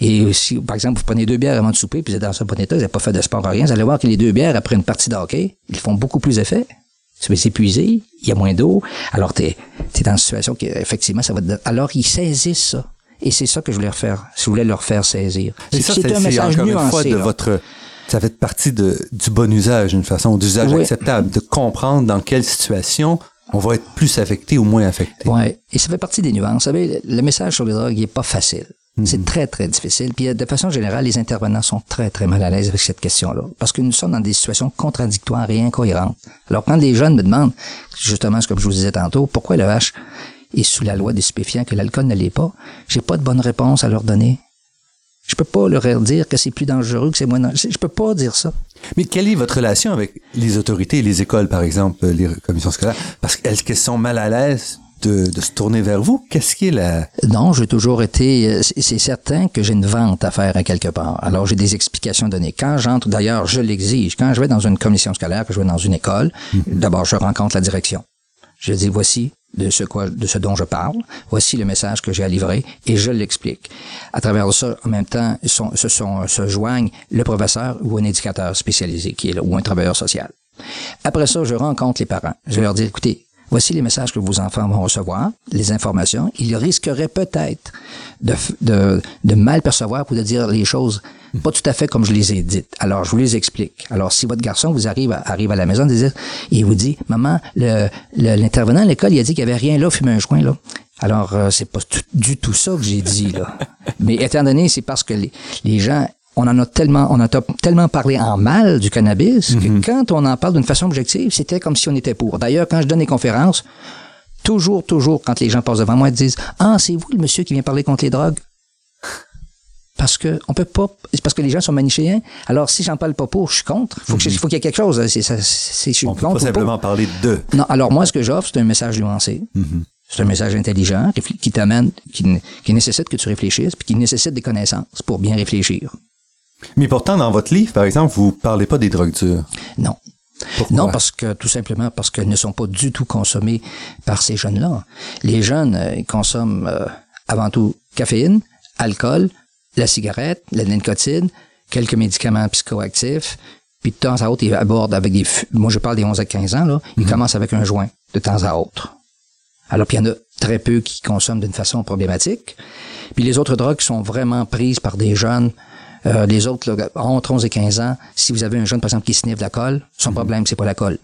et si, par exemple, vous prenez deux bières avant de souper, puis vous êtes dans un bon état, vous n'avez pas fait de sport, rien, vous allez voir que les deux bières, après une partie de hockey, ils font beaucoup plus d'effet. Tu vas s'épuiser, il y a moins d'eau, alors tu es, dans une situation qui, effectivement, ça va te... Alors, ils saisissent ça. Et c'est ça que je voulais leur faire, je voulais leur faire saisir. C'est un message encore nuancé, une fois de votre ça fait partie de, du bon usage, une façon d'usage acceptable, de comprendre dans quelle situation on va être plus affecté ou moins affecté. Oui, et ça fait partie des nuances. Vous savez, le message sur les drogues n'est pas facile. Mhm. C'est très, très difficile. Puis de façon générale, les intervenants sont très, très mal à l'aise avec cette question-là. Parce que nous sommes dans des situations contradictoires et incohérentes. Alors quand les jeunes me demandent, justement, ce que je vous disais tantôt, pourquoi le H est sous la loi des stupéfiants, que l'alcool ne l'est pas, j'ai pas de bonne réponse à leur donner. Je peux pas leur dire que c'est plus dangereux, que c'est moins dangereux. Je peux pas dire ça. Mais quelle est votre relation avec les autorités et les écoles, par exemple, les commissions scolaires? Parce qu'elles sont mal à l'aise de, de, se tourner vers vous? Qu'est-ce qui est la... Non, j'ai toujours été... C'est certain que j'ai une vente à faire à quelque part. Alors, j'ai des explications données. Quand j'entre, d'ailleurs, je l'exige. Quand je vais dans une commission scolaire, que je vais dans une école, mm-hmm. d'abord, je rencontre la direction. Je dis, voici de ce, quoi, de ce dont je parle. Voici le message que j'ai à livrer et je l'explique. À travers ça, en même temps, sont, se, sont, se joignent le professeur ou un éducateur spécialisé qui est là, ou un travailleur social. Après ça, je rencontre les parents. Je leur dis, écoutez, voici les messages que vos enfants vont recevoir, les informations. Ils risqueraient peut-être de, mal percevoir ou de dire les choses pas tout à fait comme je les ai dites. Alors, je vous les explique. Alors, si votre garçon vous arrive arrive à la maison et il vous dit, maman, l'intervenant le, à l'école, il a dit qu'il y avait rien là, fumer un joint là. Alors, euh, c'est pas du tout ça que j'ai dit là. Mais étant donné, c'est parce que les gens on en a tellement, on a tellement parlé en mal du cannabis que mm-hmm. quand on en parle d'une façon objective, c'était comme si on était pour. D'ailleurs, quand je donne des conférences, toujours, toujours, quand les gens passent devant moi, ils disent, ah, c'est vous le monsieur qui vient parler contre les drogues parce que on peut pas parce que les gens sont manichéens. Alors si j'en parle pas pour, je suis contre. Faut qu'il faut qu'il y ait quelque chose. C'est ça. C'est on peut pas simplement parler de. Non. Alors moi, ce que j'offre, c'est un message nuancé. Mm-hmm. C'est un message intelligent qui t'amène, qui, qui, nécessite que tu réfléchisses, puis qui nécessite des connaissances pour bien réfléchir. Mais pourtant, dans votre livre, par exemple, vous parlez pas des drogues dures. Non. Pourquoi? Non, parce que tout simplement parce qu'elles ne sont pas du tout consommées par ces jeunes-là. Les jeunes euh, ils consomment euh, avant tout caféine, alcool, la cigarette, la nicotine, quelques médicaments psychoactifs, puis de temps à autre, ils abordent avec des... Moi, je parle des 11 à 15 ans, là. Ils mhm. commencent avec un joint, de temps à autre. Alors, puis il y en a très peu qui consomment d'une façon problématique. Puis les autres drogues sont vraiment prises par des jeunes. Euh, les autres, là, entre 11 et 15 ans, si vous avez un jeune, par exemple, qui sniffe de la colle, son problème, c'est pas la colle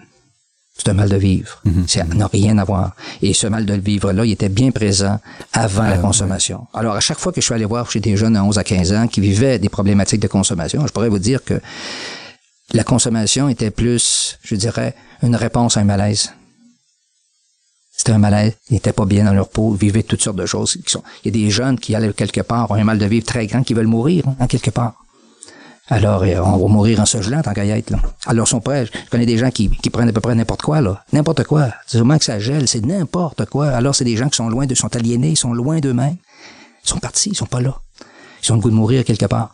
c'est un mal de vivre. Mhm. Ça n'a rien à voir. Et ce mal de vivre-là, il était bien présent avant la consommation. Alors, à chaque fois que je suis allé voir chez des jeunes de 11 à 15 ans qui vivaient des problématiques de consommation, je pourrais vous dire que la consommation était plus, je dirais, une réponse à un malaise. C'était un malaise. Ils n'étaient pas bien dans leur peau, ils vivaient toutes sortes de choses. Sont... Il y a des jeunes qui allaient quelque part, ont un mal de vivre très grand, qui veulent mourir, en hein, quelque part. Alors, euh, on va mourir en se gelant tant qu'à y là. Alors, son père, je connais des gens qui, prennent à peu près n'importe quoi. N'importe quoi. C'est vraiment que ça gèle, c'est n'importe quoi. Alors, c'est des gens qui sont loin de, sont aliénés, sont loin d'eux-mêmes. Ils sont partis, ils sont pas là. Ils ont le goût de mourir quelque part.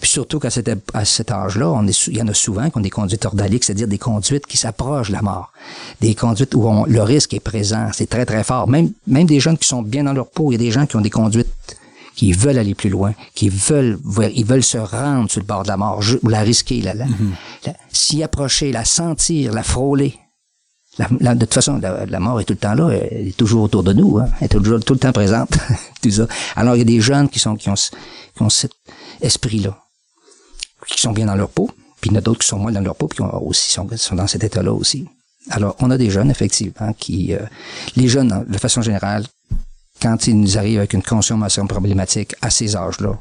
Puis surtout qu'à cet, à cet âge-là, on est, il y en a souvent qui ont des conduites ordaliques, c'est-à-dire des conduites qui s'approchent de la mort. Des conduites où on, le risque est présent. C'est très, très fort. Même, même des jeunes qui sont bien dans leur peau, il y a des gens qui ont des conduites qui veulent aller plus loin, qui veulent, ils veulent se rendre sur le bord de la mort, ou la risquer, la, mm-hmm. s'y approcher, la sentir, la frôler. La, de toute façon, la, mort est tout le temps là, elle est toujours autour de nous, hein, elle est toujours tout le temps présente, tout ça. Alors il y a des jeunes qui sont qui ont, cet esprit-là, qui sont bien dans leur peau, puis il y en a d'autres qui sont moins dans leur peau, puis qui aussi sont, sont dans cet état-là aussi. Alors on a des jeunes effectivement qui, euh, les jeunes de façon générale, quand ils nous arrivent avec une consommation problématique à ces âges-là,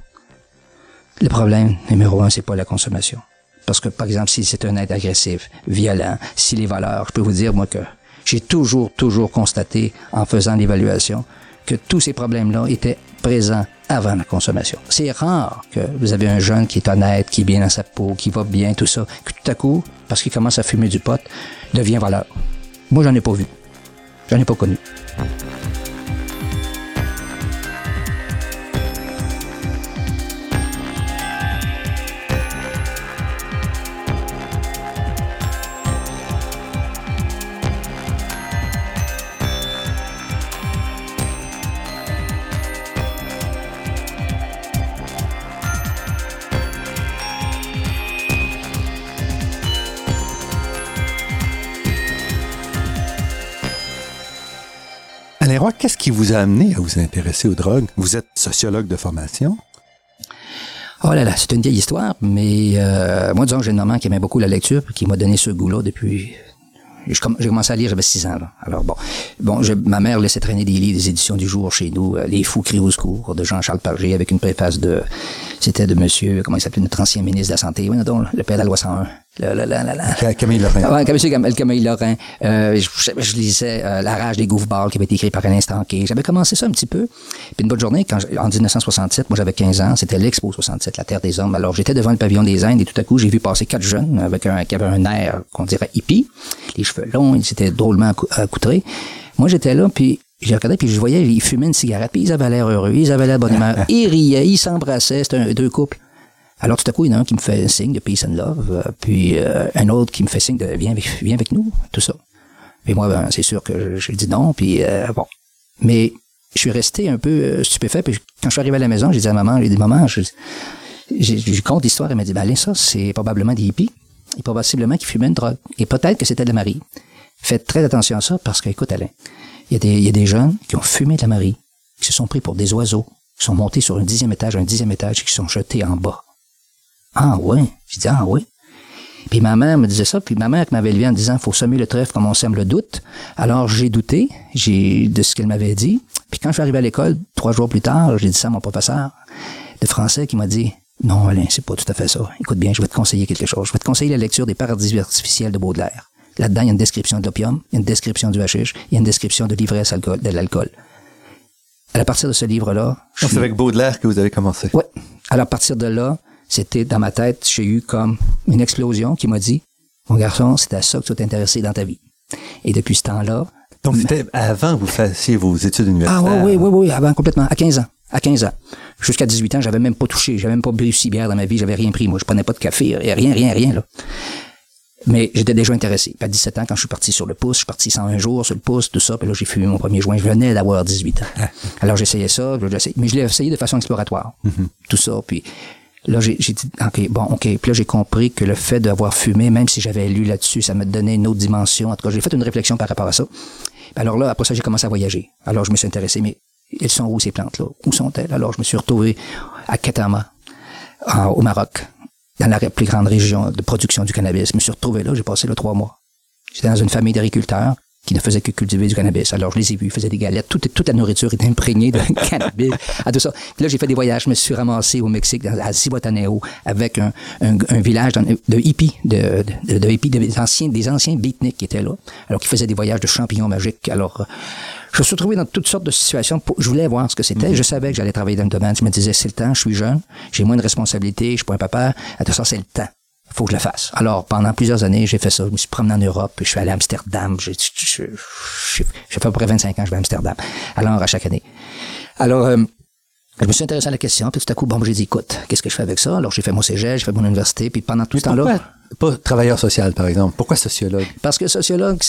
le problème numéro un, c'est pas la consommation. Parce que, par exemple, si c'est un être agressif, violent, s'il est voleur, je peux vous dire, moi, que j'ai toujours, toujours constaté, en faisant l'évaluation, que tous ces problèmes-là étaient présents avant la consommation. C'est rare que vous avez un jeune qui est honnête, qui est bien dans sa peau, qui va bien, tout ça, que tout à coup, parce qu'il commence à fumer du pot, devient voleur. Moi, j'en ai pas vu. J'en ai pas connu. Qui vous a amené à vous intéresser aux drogues? Vous êtes sociologue de formation? Oh là là, c'est une vieille histoire, mais euh, moi, disons, j'ai une maman qui aimait beaucoup la lecture, qui m'a donné ce goût-là depuis... J'ai commencé à lire, j'avais 6 ans. Alors bon, bon, ma mère laissait traîner des livres des éditions du jour chez nous, euh, Les Fous crient au secours de Jean-Charles Parger, avec une préface de, c'était de Monsieur, comment il s'appelait, notre ancien ministre de la santé, oui, non, le père de la loi 101. Camille Lorrain. Ouais, Camille, Camille Lorrain. Euh, je, je, lisais euh, La rage des goofballs qui avait été écrit par un instant J'avais commencé ça un petit peu. Puis une bonne journée, quand en 1967, moi j'avais 15 ans, c'était l'Expo 67, la Terre des Hommes. Alors j'étais devant le pavillon des Indes et tout à coup j'ai vu passer quatre jeunes avec un, qui avaient un air qu'on dirait hippie, les cheveux longs, ils étaient drôlement accoutrés. Moi j'étais là, puis j'ai regardé, puis je voyais, ils fumaient une cigarette, puis ils avaient l'air heureux, ils avaient l'air bonne humeur. ils riaient, ils s'embrassaient, c'était deux couples. Alors tout à coup, il y en a un qui me fait un signe de peace and love, euh, puis euh, un autre qui me fait signe de viens avec, viens avec nous, tout ça. Et moi, ben, c'est sûr que j'ai dit non, puis euh, bon. Mais je suis resté un peu stupéfait, puis quand je suis arrivé à la maison, j'ai dit à maman, j'ai dit maman, je, je, compte l'histoire, elle m'a dit, ben allez, ça, c'est probablement des hippies, et probablement qui fumaient une drogue, et peut-être que c'était de la Marie. Faites très attention à ça, parce que, écoute, Alain, il y, a des, y a des jeunes qui ont fumé de la Marie, qui se sont pris pour des oiseaux, qui sont montés sur un dixième étage, un dixième étage, et qui sont jetés en bas. Ah ouais? Je dis, ah ouais. Puis ma mère me disait ça, puis ma mère m'avait levé en disant, faut semer le trèfle comme on sème le doute. Alors j'ai douté, j'ai de ce qu'elle m'avait dit. Puis quand je suis arrivé à l'école, trois jours plus tard, j'ai dit ça à mon professeur de français qui m'a dit, non Alain, c'est pas tout à fait ça. Écoute bien, je vais te conseiller quelque chose. Je vais te conseiller la lecture des paradis artificiels de Baudelaire. Là-dedans, il y a une description de l'opium, il y a une description du hashish, il y a une description de l'ivresse de l'alcool. À partir de ce livre-là... C'est avec Baudelaire que vous avez commencé. Oui. Alors, à partir de là, c'était dans ma tête, j'ai eu comme une explosion qui m'a dit, mon garçon, c'est à ça que tu es intéressé dans ta vie. Et depuis ce temps-là. Donc, c'était avant que vous fassiez vos études universitaires. Ah oui, oui, oui, avant, complètement. À 15 ans. À 15 ans. Jusqu'à 18 ans, j'avais même pas touché, j'avais même pas bu si bière dans ma vie, j'avais rien pris. Moi, je prenais pas de café, rien, rien, rien, là. Mais j'étais déjà intéressé. à 17 ans, quand je suis parti sur le pouce, je suis parti 101 jours sur le pouce, tout ça, puis là, j'ai fumé mon premier joint. Je venais d'avoir 18 ans. Ah. Alors, j'essayais ça, mais je l'ai essayé de façon exploratoire. Mm-hmm. Tout ça, puis Là, j'ai dit, bon, OK. Puis là, j'ai compris que le fait d'avoir fumé, même si j'avais lu là-dessus, ça me donnait une autre dimension. En tout cas, j'ai fait une réflexion par rapport à ça. Alors là, après ça, j'ai commencé à voyager. Alors, je me suis intéressé, mais elles sont où ces plantes-là? Où sont-elles? Alors, je me suis retrouvé à Katama, au Maroc, dans la plus grande région de production du cannabis. Je me suis retrouvé là, j'ai passé là trois mois. J'étais dans une famille d'agriculteurs qui ne faisaient que cultiver du cannabis. Alors, je les ai vus, ils faisaient des galettes. Toute, toute la nourriture était imprégnée de cannabis. À tout ça. Puis là, j'ai fait des voyages. Je me suis ramassé au Mexique, à Cibotaneo, avec un, un, un village de hippies, de, de, de, hippies, des anciens, des anciens beatniks qui étaient là. Alors, qui faisaient des voyages de champignons magiques. Alors, je me suis retrouvé dans toutes sortes de situations. je voulais voir ce que c'était. Mm-hmm. Je savais que j'allais travailler dans le domaine. Je me disais, c'est le temps, je suis jeune, j'ai moins de responsabilités, je suis pas un papa. À tout ça, c'est le temps faut que je le fasse. Alors, pendant plusieurs années, j'ai fait ça. Je me suis promené en Europe, puis je suis allé à Amsterdam. J'ai fait à peu près 25 ans que je vais à Amsterdam. Alors, à chaque année. Alors, euh, Je me suis intéressé à la question, puis tout à coup, bon, j'ai dit, écoute, qu'est-ce que je fais avec ça? Alors, j'ai fait mon cégep, j'ai fait mon université, puis pendant tout ce temps-là. Pas travailleur social, par exemple? Pourquoi sociologue? Parce que sociologue,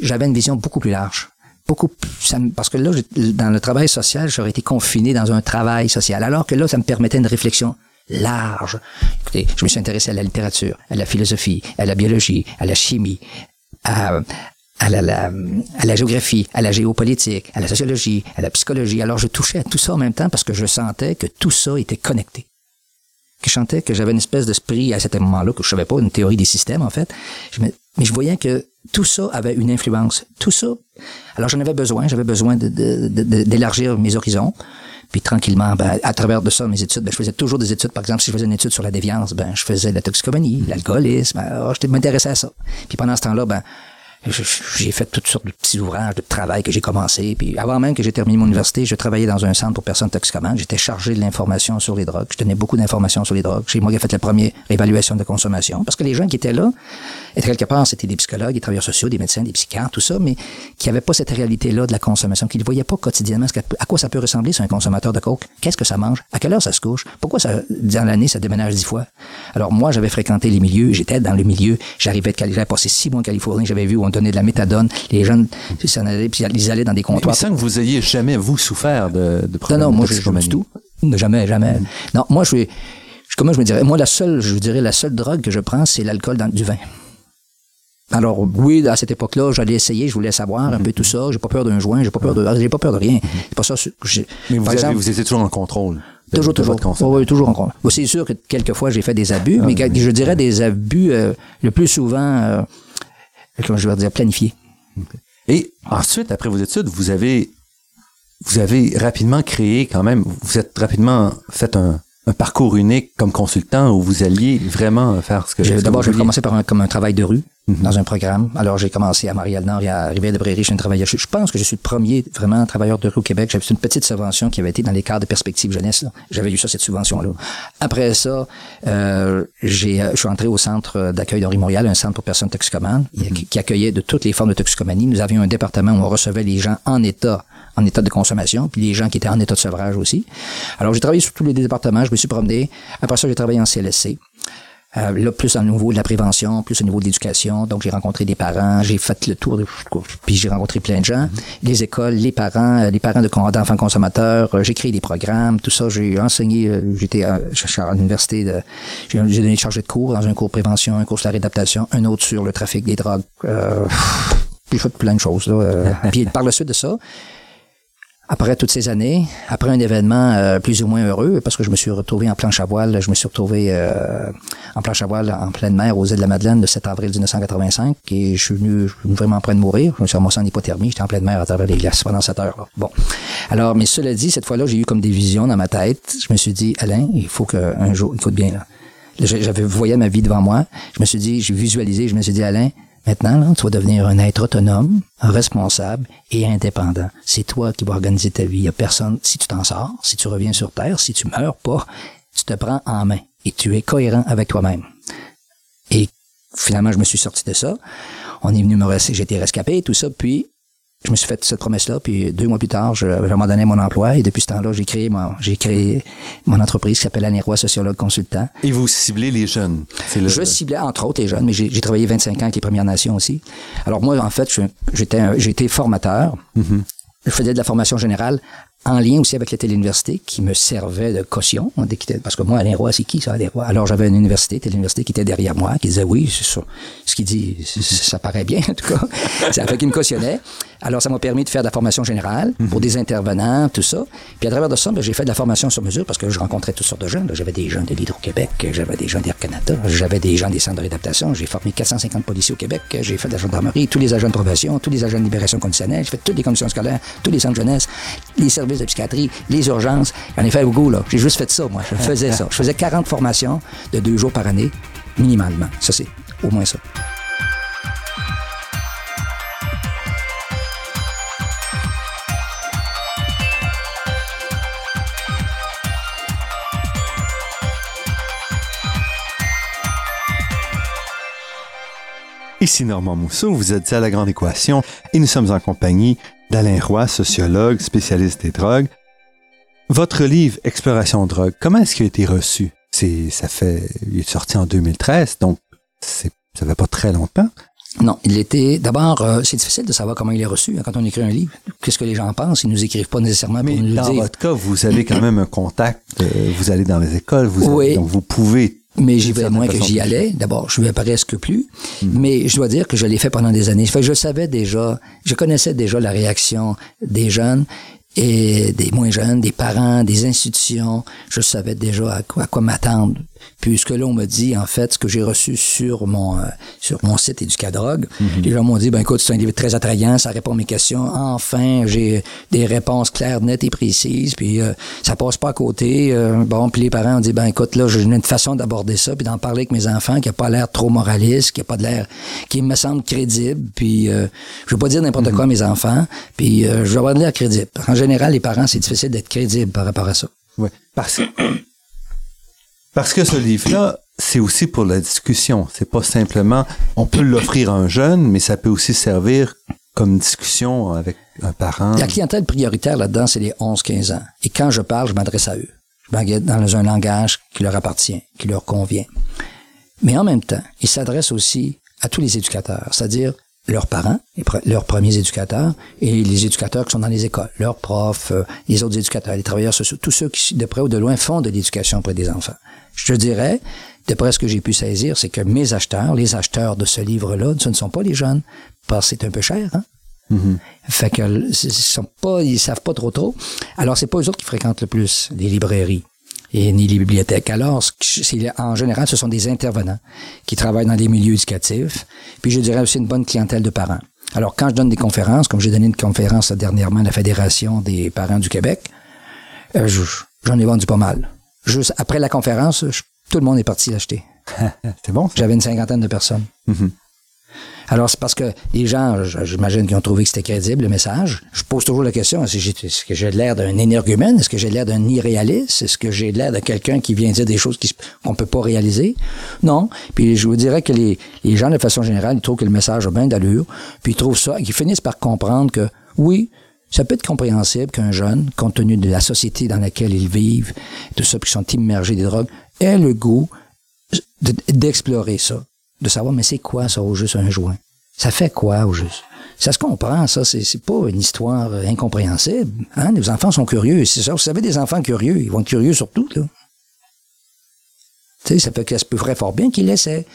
j'avais une vision beaucoup plus large. Beaucoup ça parce que là, dans le travail social, j'aurais été confiné dans un travail social. Alors que là, ça me permettait une réflexion large. Écoutez, je me suis intéressé à la littérature, à la philosophie, à la biologie, à la chimie, à, la, géographie, à la géopolitique, à la sociologie, à la psychologie. Alors je touchais à tout ça en même temps parce que je sentais que tout ça était connecté. Que je sentais que j'avais une espèce d'esprit à cet moment-là, que je savais pas, une théorie des systèmes en fait. mais je voyais que tout ça avait une influence. Tout ça. Alors j'en avais besoin, j'avais besoin d'élargir mes horizons. Puis tranquillement, ben, à travers de ça, mes études, ben, je faisais toujours des études. Par exemple, si je faisais une étude sur la déviance, ben, je faisais la toxicomanie, l'alcoolisme. Alors, je m'intéressais à ça. Puis pendant ce temps-là, ben, j'ai fait toutes sortes de petits ouvrages de travail que j'ai commencé. Puis avant même que j'ai terminé mon université, je travaillais dans un centre pour personnes toxicomanes. J'étais chargé de l'information sur les drogues. Je donnais beaucoup d'informations sur les drogues. J'ai moi qui ai fait la première évaluation de consommation. Parce que les gens qui étaient là, étaient quelque part, c'était des psychologues, des travailleurs sociaux, des médecins, des psychiatres, tout ça, mais qui n'avaient pas cette réalité-là de la consommation, qui ne voyaient pas quotidiennement à quoi ça peut ressembler sur un consommateur de coke? Qu'est-ce que ça mange? À quelle heure ça se couche? Pourquoi ça, dans l'année, ça déménage dix fois? Alors moi, j'avais fréquenté les milieux, j'étais dans le milieu, j'arrivais de j'avais passé six mois en Californie, j'avais vu donnait de la méthadone, les jeunes s'en allaient, puis ils allaient dans des comptoirs. Mais sans que vous ayez jamais, vous, souffert de, de problèmes Non, non, moi, je, du tout. Jamais, jamais. Mm. Non, moi, je suis, comment je me dirais, moi, la seule, je dirais, la seule drogue que je prends, c'est l'alcool dans du vin. Alors oui, à cette époque-là, j'allais essayer, je voulais savoir un peu tout ça. J'ai pas peur d'un joint, j'ai pas peur de, j'ai pas peur de rien. C'est pas ça. Mais vous, exemple, vous étiez toujours en contrôle. toujours, toujours. oui, toujours en contrôle. c'est sûr que quelquefois j'ai fait des abus, ah, mais je dirais des abus euh, le plus souvent, euh, je vais dire, planifiés. Et ensuite, après vos études, vous avez, vous avez rapidement créé quand même, vous êtes rapidement fait un, un parcours unique comme consultant où vous alliez vraiment faire ce que D'abord, j'ai commencé par un, comme un travail de rue mhm. dans un programme. Alors, j'ai commencé à Marielle-Nord et à Rivière-de-Bréry. Je suis un travailleur. Je, pense que je suis le premier vraiment travailleur de rue au Québec. J'avais une petite subvention qui avait été dans les cadres de perspective jeunesse. J'avais eu ça, cette subvention-là. Après ça, euh, j'ai, euh, je suis entré au centre d'accueil d'Henri Montréal, un centre pour personnes toxicomanes, mhm. qui accueillait de toutes les formes de toxicomanie. Nous avions un département où on recevait les gens en état en état de consommation, puis les gens qui étaient en état de sevrage aussi. Alors, j'ai travaillé sur tous les départements, je me suis promené. Après ça, j'ai travaillé en CLSC. Euh, là, plus au niveau de la prévention, plus au niveau de l'éducation. Donc, j'ai rencontré des parents, j'ai fait le tour, de, puis j'ai rencontré plein de gens, les écoles, les parents, euh, les parents d'enfants consommateurs. Euh, j'ai créé des programmes, tout ça. J'ai enseigné, j'étais à, à l'université, j'ai donné chargé de cours dans un cours prévention, un cours sur la réadaptation, un autre sur le trafic des drogues. Euh, j'ai fait plein de choses. Là. puis par la suite de ça, après toutes ces années, après un événement euh, plus ou moins heureux, parce que je me suis retrouvé en planche à voile, je me suis retrouvé euh, en planche à voile en pleine mer aux îles de la Madeleine le 7 avril 1985, et je suis venu, vraiment en train de mourir. Je me suis remonté en hypothermie, j'étais en pleine mer à travers les glaces pendant 7 heures. Bon. Alors, mais cela dit, cette fois-là, j'ai eu comme des visions dans ma tête. Je me suis dit, Alain, il faut qu'un jour, écoute bien. J'avais voyé ma vie devant moi. Je me suis dit, j'ai visualisé, je me suis dit, Alain, Maintenant, là, tu vas devenir un être autonome, responsable et indépendant. C'est toi qui vas organiser ta vie. Il n'y a personne. Si tu t'en sors, si tu reviens sur Terre, si tu meurs pas, tu te prends en main et tu es cohérent avec toi-même. Et finalement, je me suis sorti de ça. On est venu me j'ai été rescapé, tout ça. Puis, je me suis fait cette promesse-là, puis deux mois plus tard, je, je donné mon emploi, et depuis ce temps-là, j'ai créé mon, j'ai créé mon entreprise qui s'appelle Anérois Sociologue Consultant. Et vous ciblez les jeunes? Le... Je ciblais entre autres les jeunes, mais j'ai, travaillé 25 ans avec les Premières Nations aussi. Alors moi, en fait, j'étais, j'ai été formateur. Mm-hmm. Je faisais de la formation générale en lien aussi avec la téléuniversité qui me servait de caution. Parce que moi, Alain Roy, c'est qui ça, Alain Roy? Alors j'avais une université, téléuniversité qui était derrière moi, qui disait oui, c'est ça. Ce qu'il dit, ça paraît bien, en tout cas. ça fait qu'il me cautionnait. Alors ça m'a permis de faire de la formation générale pour des intervenants, tout ça. Puis à travers de ça, ben, j'ai fait de la formation sur mesure parce que je rencontrais toutes sortes de gens. J'avais des gens de l'Hydro-Québec, j'avais des gens d'Air Canada, j'avais des gens des centres de réadaptation, j'ai formé 450 policiers au Québec, j'ai fait de la gendarmerie, tous les agents de probation, tous les agents de libération conditionnelle, j'ai fait toutes les commissions scolaires, tous les centres jeunesse, les services de psychiatrie, les urgences. En effet, Hugo, là, j'ai juste fait ça, moi. Je faisais ça. Je faisais 40 formations de deux jours par année, minimalement. Ça, c'est au moins ça. Ici Normand Mousseau, vous êtes à La Grande Équation et nous sommes en compagnie d'Alain Roy, sociologue, spécialiste des drogues. Votre livre Exploration drogue, comment est-ce qu'il a été reçu? C'est, ça fait, il est sorti en 2013, donc c'est, ça fait pas très longtemps. Non, il était. D'abord, euh, c'est difficile de savoir comment il est reçu hein, quand on écrit un livre. Qu'est-ce que les gens pensent? Ils nous écrivent pas nécessairement pour Mais nous le dans dire. votre cas, vous avez quand même un contact. euh, vous allez dans les écoles, vous Oui. avez- donc vous pouvez. Mais j'y vais moins que j'y allais. D'abord, je vais presque plus. Mhm. Mais je dois dire que je l'ai fait pendant des années. Fait que je savais déjà, je connaissais déjà la réaction des jeunes et des moins jeunes, des parents, des institutions. Je savais déjà à quoi, à quoi m'attendre. Puisque là, on me dit, en fait, ce que j'ai reçu sur mon, euh, sur mon site Éducadrogue, Mhm. les gens m'ont dit, ben écoute, c'est un livre très attrayant, ça répond à mes questions. Enfin, j'ai des réponses claires, nettes et précises, puis euh, ça passe pas à côté. Euh, bon, puis les parents ont dit, ben écoute, là, j'ai une façon d'aborder ça, puis d'en parler avec mes enfants qui a pas l'air trop moraliste, qui a pas de l'air, qui me semble crédible, puis je veux pas dire n'importe quoi à mes enfants, puis je veux avoir de l'air crédible. En général, les parents, c'est difficile d'être crédible par rapport à ça. Ouais. Parce, parce que ce livre-là, c'est aussi pour la discussion. C'est pas simplement, on peut l'offrir à un jeune, mais ça peut aussi servir comme discussion avec un parent. La clientèle prioritaire là-dedans, c'est les 11-15 ans. Et quand je parle, je m'adresse à eux. Je m'adresse dans un langage qui leur appartient, qui leur convient. Mais en même temps, ils s'adressent aussi à tous les éducateurs, c'est-à-dire leurs parents, leurs premiers éducateurs, et les éducateurs qui sont dans les écoles, leurs profs, euh, les autres éducateurs, les travailleurs sociaux, tous ceux qui, de près ou de loin, font de l'éducation auprès des enfants. Je dirais, de près ce que j'ai pu saisir, c'est que mes acheteurs, les acheteurs de ce livre-là, ce ne sont pas les jeunes, parce que c'est un peu cher, hein? Fait que ils sont pas, ils savent pas trop trop. Alors c'est pas eux autres qui fréquentent le plus les librairies et ni les bibliothèques. Alors en général, ce sont des intervenants qui travaillent dans des milieux éducatifs. Puis je dirais aussi une bonne clientèle de parents. Alors quand je donne des conférences, comme j'ai donné une conférence dernièrement à la Fédération des parents du Québec, euh, je- j'en ai vendu pas mal. Juste après la conférence, je- tout le monde est parti l'acheter. c'est bon. J'avais une cinquantaine de personnes. Alors, c'est parce que les gens, j'imagine qu'ils ont trouvé que c'était crédible, le message. Je pose toujours la question, est-ce que j'ai- l'air d'un énergumène? Est-ce que j'ai l'air d'un irréaliste? Est-ce que j'ai l'air de quelqu'un qui vient dire des choses qu'on peut pas réaliser? Non. Puis je vous dirais que les, gens, de façon générale, ils trouvent que le message a bien d'allure, puis ils trouvent ça, ils finissent par comprendre que, oui, ça peut être compréhensible qu'un jeune, compte tenu de la société dans laquelle ils vivent, tout ça, puis qui sont immergés des drogues, ait le goût de- d'explorer ça, de savoir mais c'est quoi ça au juste un joint? Ça fait quoi au juste? Ça se comprend, ça, c'est pas une histoire euh, incompréhensible. Hein? Les enfants sont curieux. C'est ça, vous savez, des enfants curieux, ils vont être curieux sur tout, là. Tu sais, ça peut ça peut fort bien qu'ils l'essaient.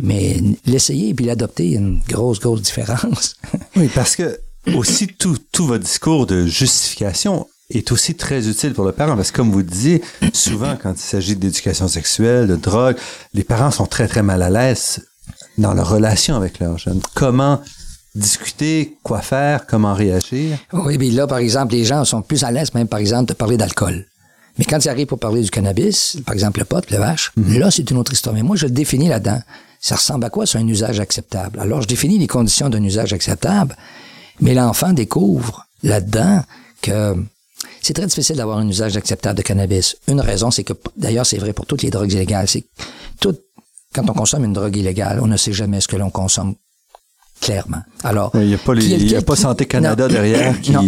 Mais l'essayer et puis l'adopter, il y a une grosse, grosse différence. Oui, parce que aussi tout, tout votre discours de justification est aussi très utile pour le parent parce que comme vous disiez, souvent quand il s'agit d'éducation sexuelle, de drogue, les parents sont très très mal à l'aise dans leur relation avec leurs jeunes. Comment discuter, quoi faire, comment réagir? Oui, mais là, par exemple, les gens sont plus à l'aise, même, par exemple, de parler d'alcool. Mais quand ils arrivent pour parler du cannabis, par exemple, le pot, le vache, là, c'est une autre histoire. Mais moi, je le définis là-dedans. Ça ressemble à quoi? C'est un usage acceptable? Alors, je définis les conditions d'un usage acceptable, mais l'enfant découvre là-dedans que c'est très difficile d'avoir un usage acceptable de cannabis. Une raison, c'est que, d'ailleurs, c'est vrai pour toutes les drogues illégales, c'est que quand on consomme une drogue illégale, on ne sait jamais ce que l'on consomme clairement. Alors, Il n'y a pas, les- y a Santé Canada non. derrière qui... Non.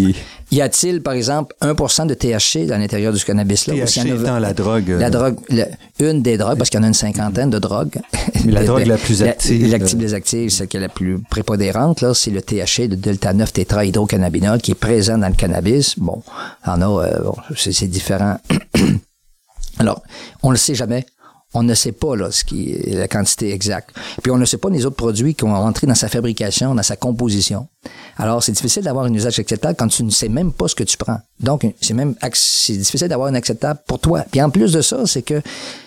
Y a-t-il, par exemple, 1% de THC à l'intérieur du cannabis? Là, y en THC a- étant la drogue... euh, la drogue, le- une des drogues, parce qu'il y en a une cinquantaine de drogues. Mais la drogue la plus active, L'active euh, des actives, celle qui est la plus prépondérante, là, c'est le THC, le delta 9 tétrahydrocannabinol, qui est présent dans le cannabis. Bon, en a, euh, bon, c'est différent. Alors, on ne sait jamais. On ne sait pas là, ce qui la quantité exacte. Puis on ne sait pas les autres produits qui vont rentrer dans sa fabrication, dans sa composition. Alors, c'est difficile d'avoir un usage acceptable quand tu ne sais même pas ce que tu prends. Donc, c'est même c'est difficile d'avoir un acceptable pour toi. Puis en plus de ça, c'est que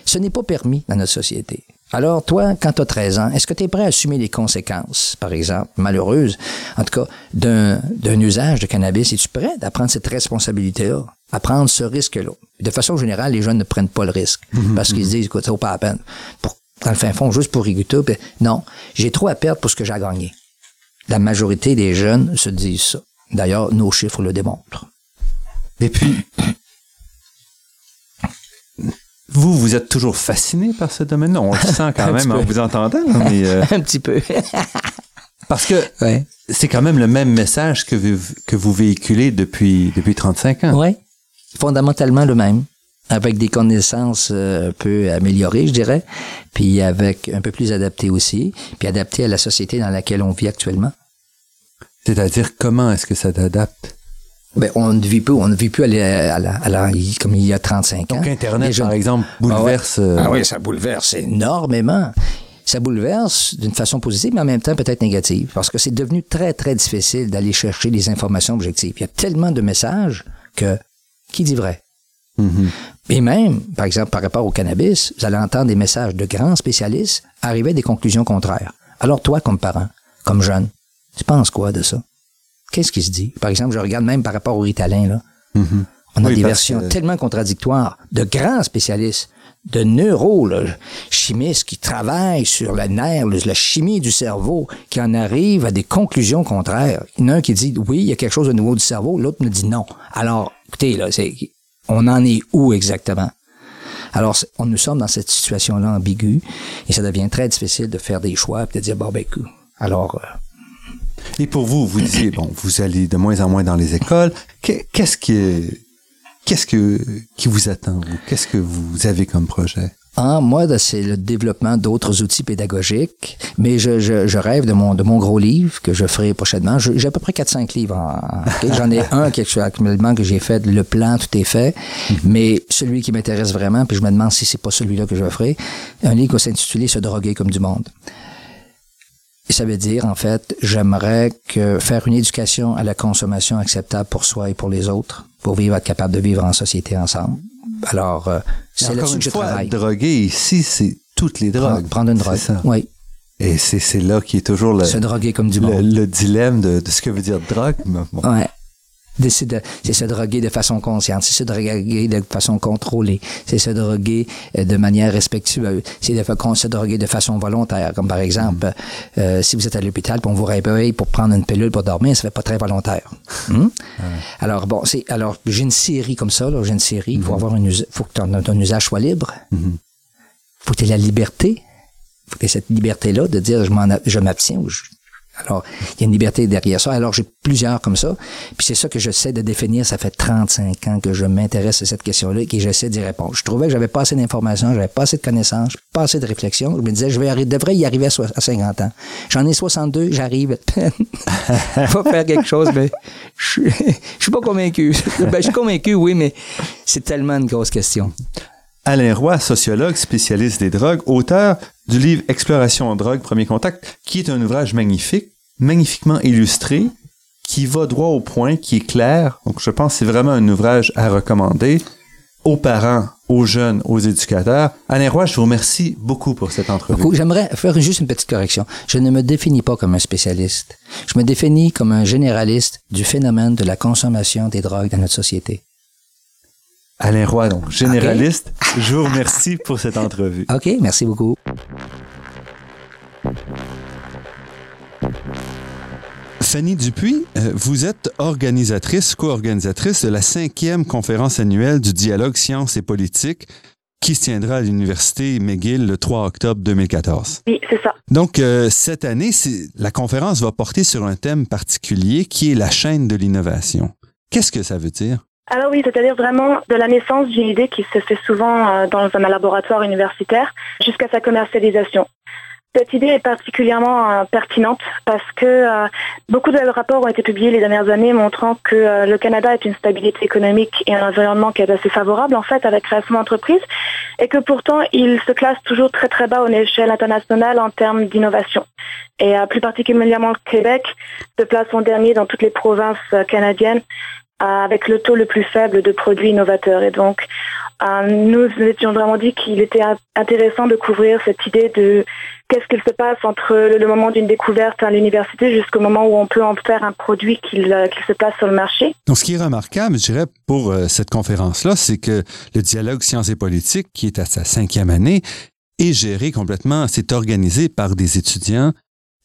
ce n'est pas permis dans notre société. Alors, toi, quand tu as 13 ans, est-ce que tu es prêt à assumer les conséquences, par exemple, malheureuses, en tout cas, d'un, usage de cannabis? Es-tu prêt à prendre cette responsabilité-là, à prendre ce risque-là? De façon générale, les jeunes ne prennent pas le risque parce qu'ils se disent, écoute, ça vaut pas la peine. Pour, dans le fin fond, juste pour rigoter, non, j'ai trop à perdre pour ce que j'ai à gagner. La majorité des jeunes se disent ça. D'ailleurs, nos chiffres le démontrent. Et puis, vous, vous êtes toujours fasciné par ce domaine-là? On le sent quand même en vous entendant. mais, euh, Un petit peu. parce que ouais. c'est quand même le même message que vous, que vous véhiculez depuis, depuis 35 ans. Ouais. fondamentalement le même, avec des connaissances un peu améliorées, je dirais, puis avec un peu plus adaptées aussi, puis adaptées à la société dans laquelle on vit actuellement. C'est-à-dire, comment est-ce que ça t'adapte? Ben, on ne vit plus, on ne vit plus à la, comme il y a 35 ans. Donc, Internet, par exemple, bouleverse. Ah, ah, oui, ça bouleverse énormément. Ça bouleverse d'une façon positive, mais en même temps peut-être négative, parce que c'est devenu très, très difficile d'aller chercher des informations objectives. Il y a tellement de messages que qui dit vrai? Mm-hmm. Et même, par exemple, par rapport au cannabis, vous allez entendre des messages de grands spécialistes arriver à des conclusions contraires. Alors toi, comme parent, comme jeune, tu penses quoi de ça? Qu'est-ce qui se dit? Par exemple, je regarde même par rapport au Ritalin, là. Mm-hmm. On a des versions tellement contradictoires de grands spécialistes, de neuro, chimistes qui travaillent sur la nerf, la chimie du cerveau, qui en arrivent à des conclusions contraires. Il y en a un qui dit oui, il y a quelque chose au niveau du cerveau, l'autre me dit non. Alors, écoutez, là, on en est où exactement? Alors, on nous sommes dans cette situation-là ambiguë et ça devient très difficile de faire des choix et de dire, bon, ben, alors, euh, et pour vous, vous disiez, bon, vous allez de moins en moins dans les écoles. Qu'est-ce qui, qu'est-ce que, qui vous attend, Qu'est-ce que vous avez comme projet? Ah, moi, c'est le développement d'autres outils pédagogiques, mais je, je, je, rêve de mon, de mon gros livre que je ferai prochainement. J'ai à peu près 4-5 livres. J'en ai un qui actuellement que j'ai fait, le plan, tout est fait, mhm. mais celui qui m'intéresse vraiment, puis je me demande si c'est pas celui-là que je ferai, un livre qui va s'intituler Se droguer comme du monde. Et ça veut dire, en fait, j'aimerais que faire une éducation à la consommation acceptable pour soi et pour les autres, pour vivre, être capable de vivre en société ensemble. Alors, euh, c'est là-dessus que je fois, travaille. Droguer ici, c'est toutes les drogues. Prendre, une drogue, oui. Et c'est là qui est toujours le, se droguer comme du monde. Le, dilemme de, ce que veut dire drogue. Ouais c'est se droguer de façon consciente, c'est se droguer de façon contrôlée, c'est se droguer euh, de manière respectueuse, c'est de se droguer de façon volontaire. Comme par exemple, mm. euh, si vous êtes à l'hôpital, on vous réveille pour prendre une pilule pour dormir, ça fait pas très volontaire. Hmm? Alors bon, c'est alors j'ai une série comme ça, j'ai une série. Il faut mm-hmm. avoir une faut que ton, usage soit libre. Il mm-hmm. Faut que tu aies la liberté. Faut que cette liberté-là de dire je m'abstiens ou je, alors, il y a une liberté derrière ça. Alors, j'ai plusieurs comme ça. Puis c'est ça que j'essaie de définir. Ça fait 35 ans que je m'intéresse à cette question-là et que j'essaie d'y répondre. Je trouvais que j'avais pas assez d'informations, j'avais pas assez de connaissances, pas assez de réflexion. Je me disais, je vais devrais y arriver à, 50 ans. J'en ai 62, j'arrive à peine. Faut faire quelque chose, mais je, je suis pas convaincu. Ben, je suis convaincu, oui, mais c'est tellement une grosse question. Alain Roy, sociologue, spécialiste des drogues, auteur du livre Exploration en drogue, premier contact, qui est un ouvrage magnifique, magnifiquement illustré, qui va droit au point, qui est clair. Donc, je pense que c'est vraiment un ouvrage à recommander aux parents, aux jeunes, aux éducateurs. Alain Roy, je vous remercie beaucoup pour cette entrevue. J'aimerais faire juste une petite correction. Je ne me définis pas comme un spécialiste. Je me définis comme un généraliste du phénomène de la consommation des drogues dans notre société. Alain Roy, donc généraliste. Je vous remercie pour cette entrevue. OK, merci beaucoup. Fanny Dupuis, euh, vous êtes organisatrice, co-organisatrice de la cinquième conférence annuelle du dialogue sciences et politique qui se tiendra à l'Université McGill le 3 octobre 2014. Oui, c'est ça. Donc, euh, cette année, la conférence va porter sur un thème particulier qui est la chaîne de l'innovation. Qu'est-ce que ça veut dire? Alors oui, c'est-à-dire vraiment de la naissance d'une idée qui se fait souvent euh, dans un laboratoire universitaire jusqu'à sa commercialisation. Cette idée est particulièrement euh, pertinente parce que euh, beaucoup de rapports ont été publiés les dernières années montrant que le Canada est une stabilité économique et un environnement qui est assez favorable en fait à la création d'entreprises et que pourtant il se classe toujours très très bas au échelle internationale en termes d'innovation. Et plus particulièrement le Québec se place en dernier dans toutes les provinces canadiennes avec le taux le plus faible de produits innovateurs. Et donc, euh, nous étions vraiment dit qu'il était intéressant de couvrir cette idée de qu'est-ce qu'il se passe entre le moment d'une découverte à l'université jusqu'au moment où on peut en faire un produit qu'il euh, se place sur le marché. Donc, ce qui est remarquable, je dirais, pour euh, cette conférence-là, c'est que le dialogue sciences et politique, qui est à sa cinquième année, est géré complètement, c'est organisé par des étudiants,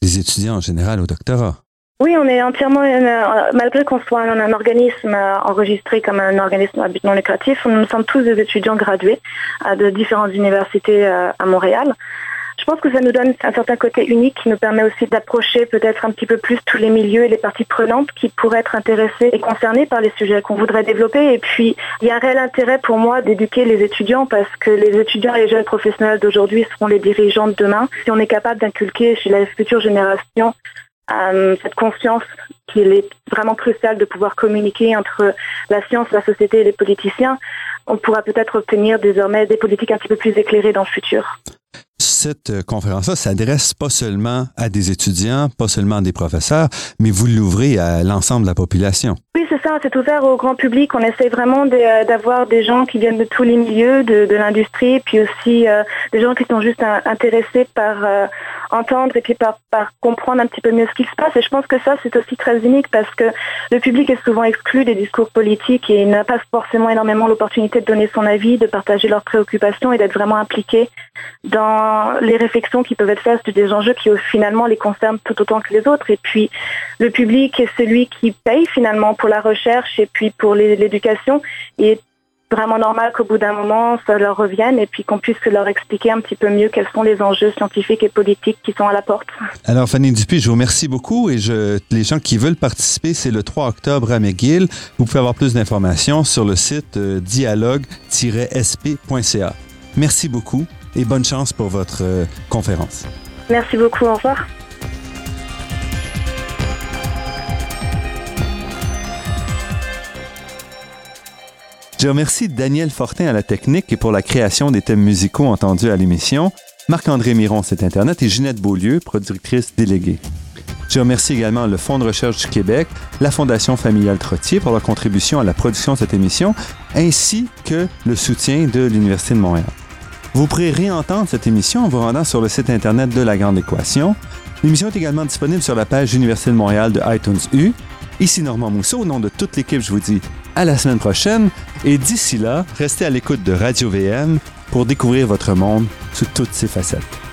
des étudiants en général au doctorat. Oui, on est entièrement, euh, malgré qu'on soit un, organisme euh, enregistré comme un organisme à but non lucratif, nous sommes tous des étudiants gradués de différentes universités euh, à Montréal. Je Je pense que ça nous donne un certain côté unique qui nous permet aussi d'approcher peut-être un petit peu plus tous les milieux et les parties prenantes qui pourraient être intéressées et concernées par les sujets qu'on voudrait développer. Et puis, il y a un réel intérêt pour moi d'éduquer les étudiants parce que les étudiants et les jeunes professionnels d'aujourd'hui seront les dirigeants de demain. Si on est capable d'inculquer chez la future génération euh, cette conscience qu'il est vraiment crucial de pouvoir communiquer entre la science, la société et les politiciens, on pourra peut-être obtenir désormais des politiques un petit peu plus éclairées dans le futur cette euh, conférence-là s'adresse pas seulement à des étudiants, pas seulement à des professeurs, mais vous l'ouvrez à l'ensemble de la population. Oui, c'est ça, c'est ouvert au grand public. On essaie vraiment euh, d'avoir des gens qui viennent de tous les milieux de, l'industrie, puis aussi euh, des gens qui sont juste intéressés par entendre et puis par, par, comprendre un petit peu mieux ce qui se passe. Et je pense que ça, c'est aussi très unique parce que le public est souvent exclu des discours politiques et n'a pas forcément énormément l'opportunité de donner son avis, de partager leurs préoccupations et d'être vraiment impliqué dans les réflexions qui peuvent être faites sur des enjeux qui finalement les concernent tout autant que les autres. Et puis le public est celui qui paye finalement pour la recherche et puis pour l'éducation. Et vraiment normal qu'au bout d'un moment, ça leur revienne et puis qu'on puisse leur expliquer un petit peu mieux quels sont les enjeux scientifiques et politiques qui sont à la porte. Alors, Fanny Dupuis, je vous remercie beaucoup et je, les gens qui veulent participer, c'est le 3 octobre à McGill. Vous pouvez avoir plus d'informations sur le site euh, dialogue-sp.ca. Merci beaucoup et bonne chance pour votre euh, conférence. Merci beaucoup. Au revoir. Je remercie Daniel Fortin à la technique et pour la création des thèmes musicaux entendus à l'émission, Marc-André Miron, site Internet, et Ginette Beaulieu, productrice déléguée. Je remercie également le Fonds de recherche du Québec, la Fondation familiale Trottier pour leur contribution à la production de cette émission, ainsi que le soutien de l'Université de Montréal. Vous pourrez réentendre cette émission en vous rendant sur le site Internet de La Grande Équation. L'émission est également disponible sur la page Université de Montréal de iTunes U. Ici Normand Mousseau, au nom de toute l'équipe, je vous dis à la semaine prochaine. Et d'ici là, restez à l'écoute de Radio VM pour découvrir votre monde sous toutes ses facettes.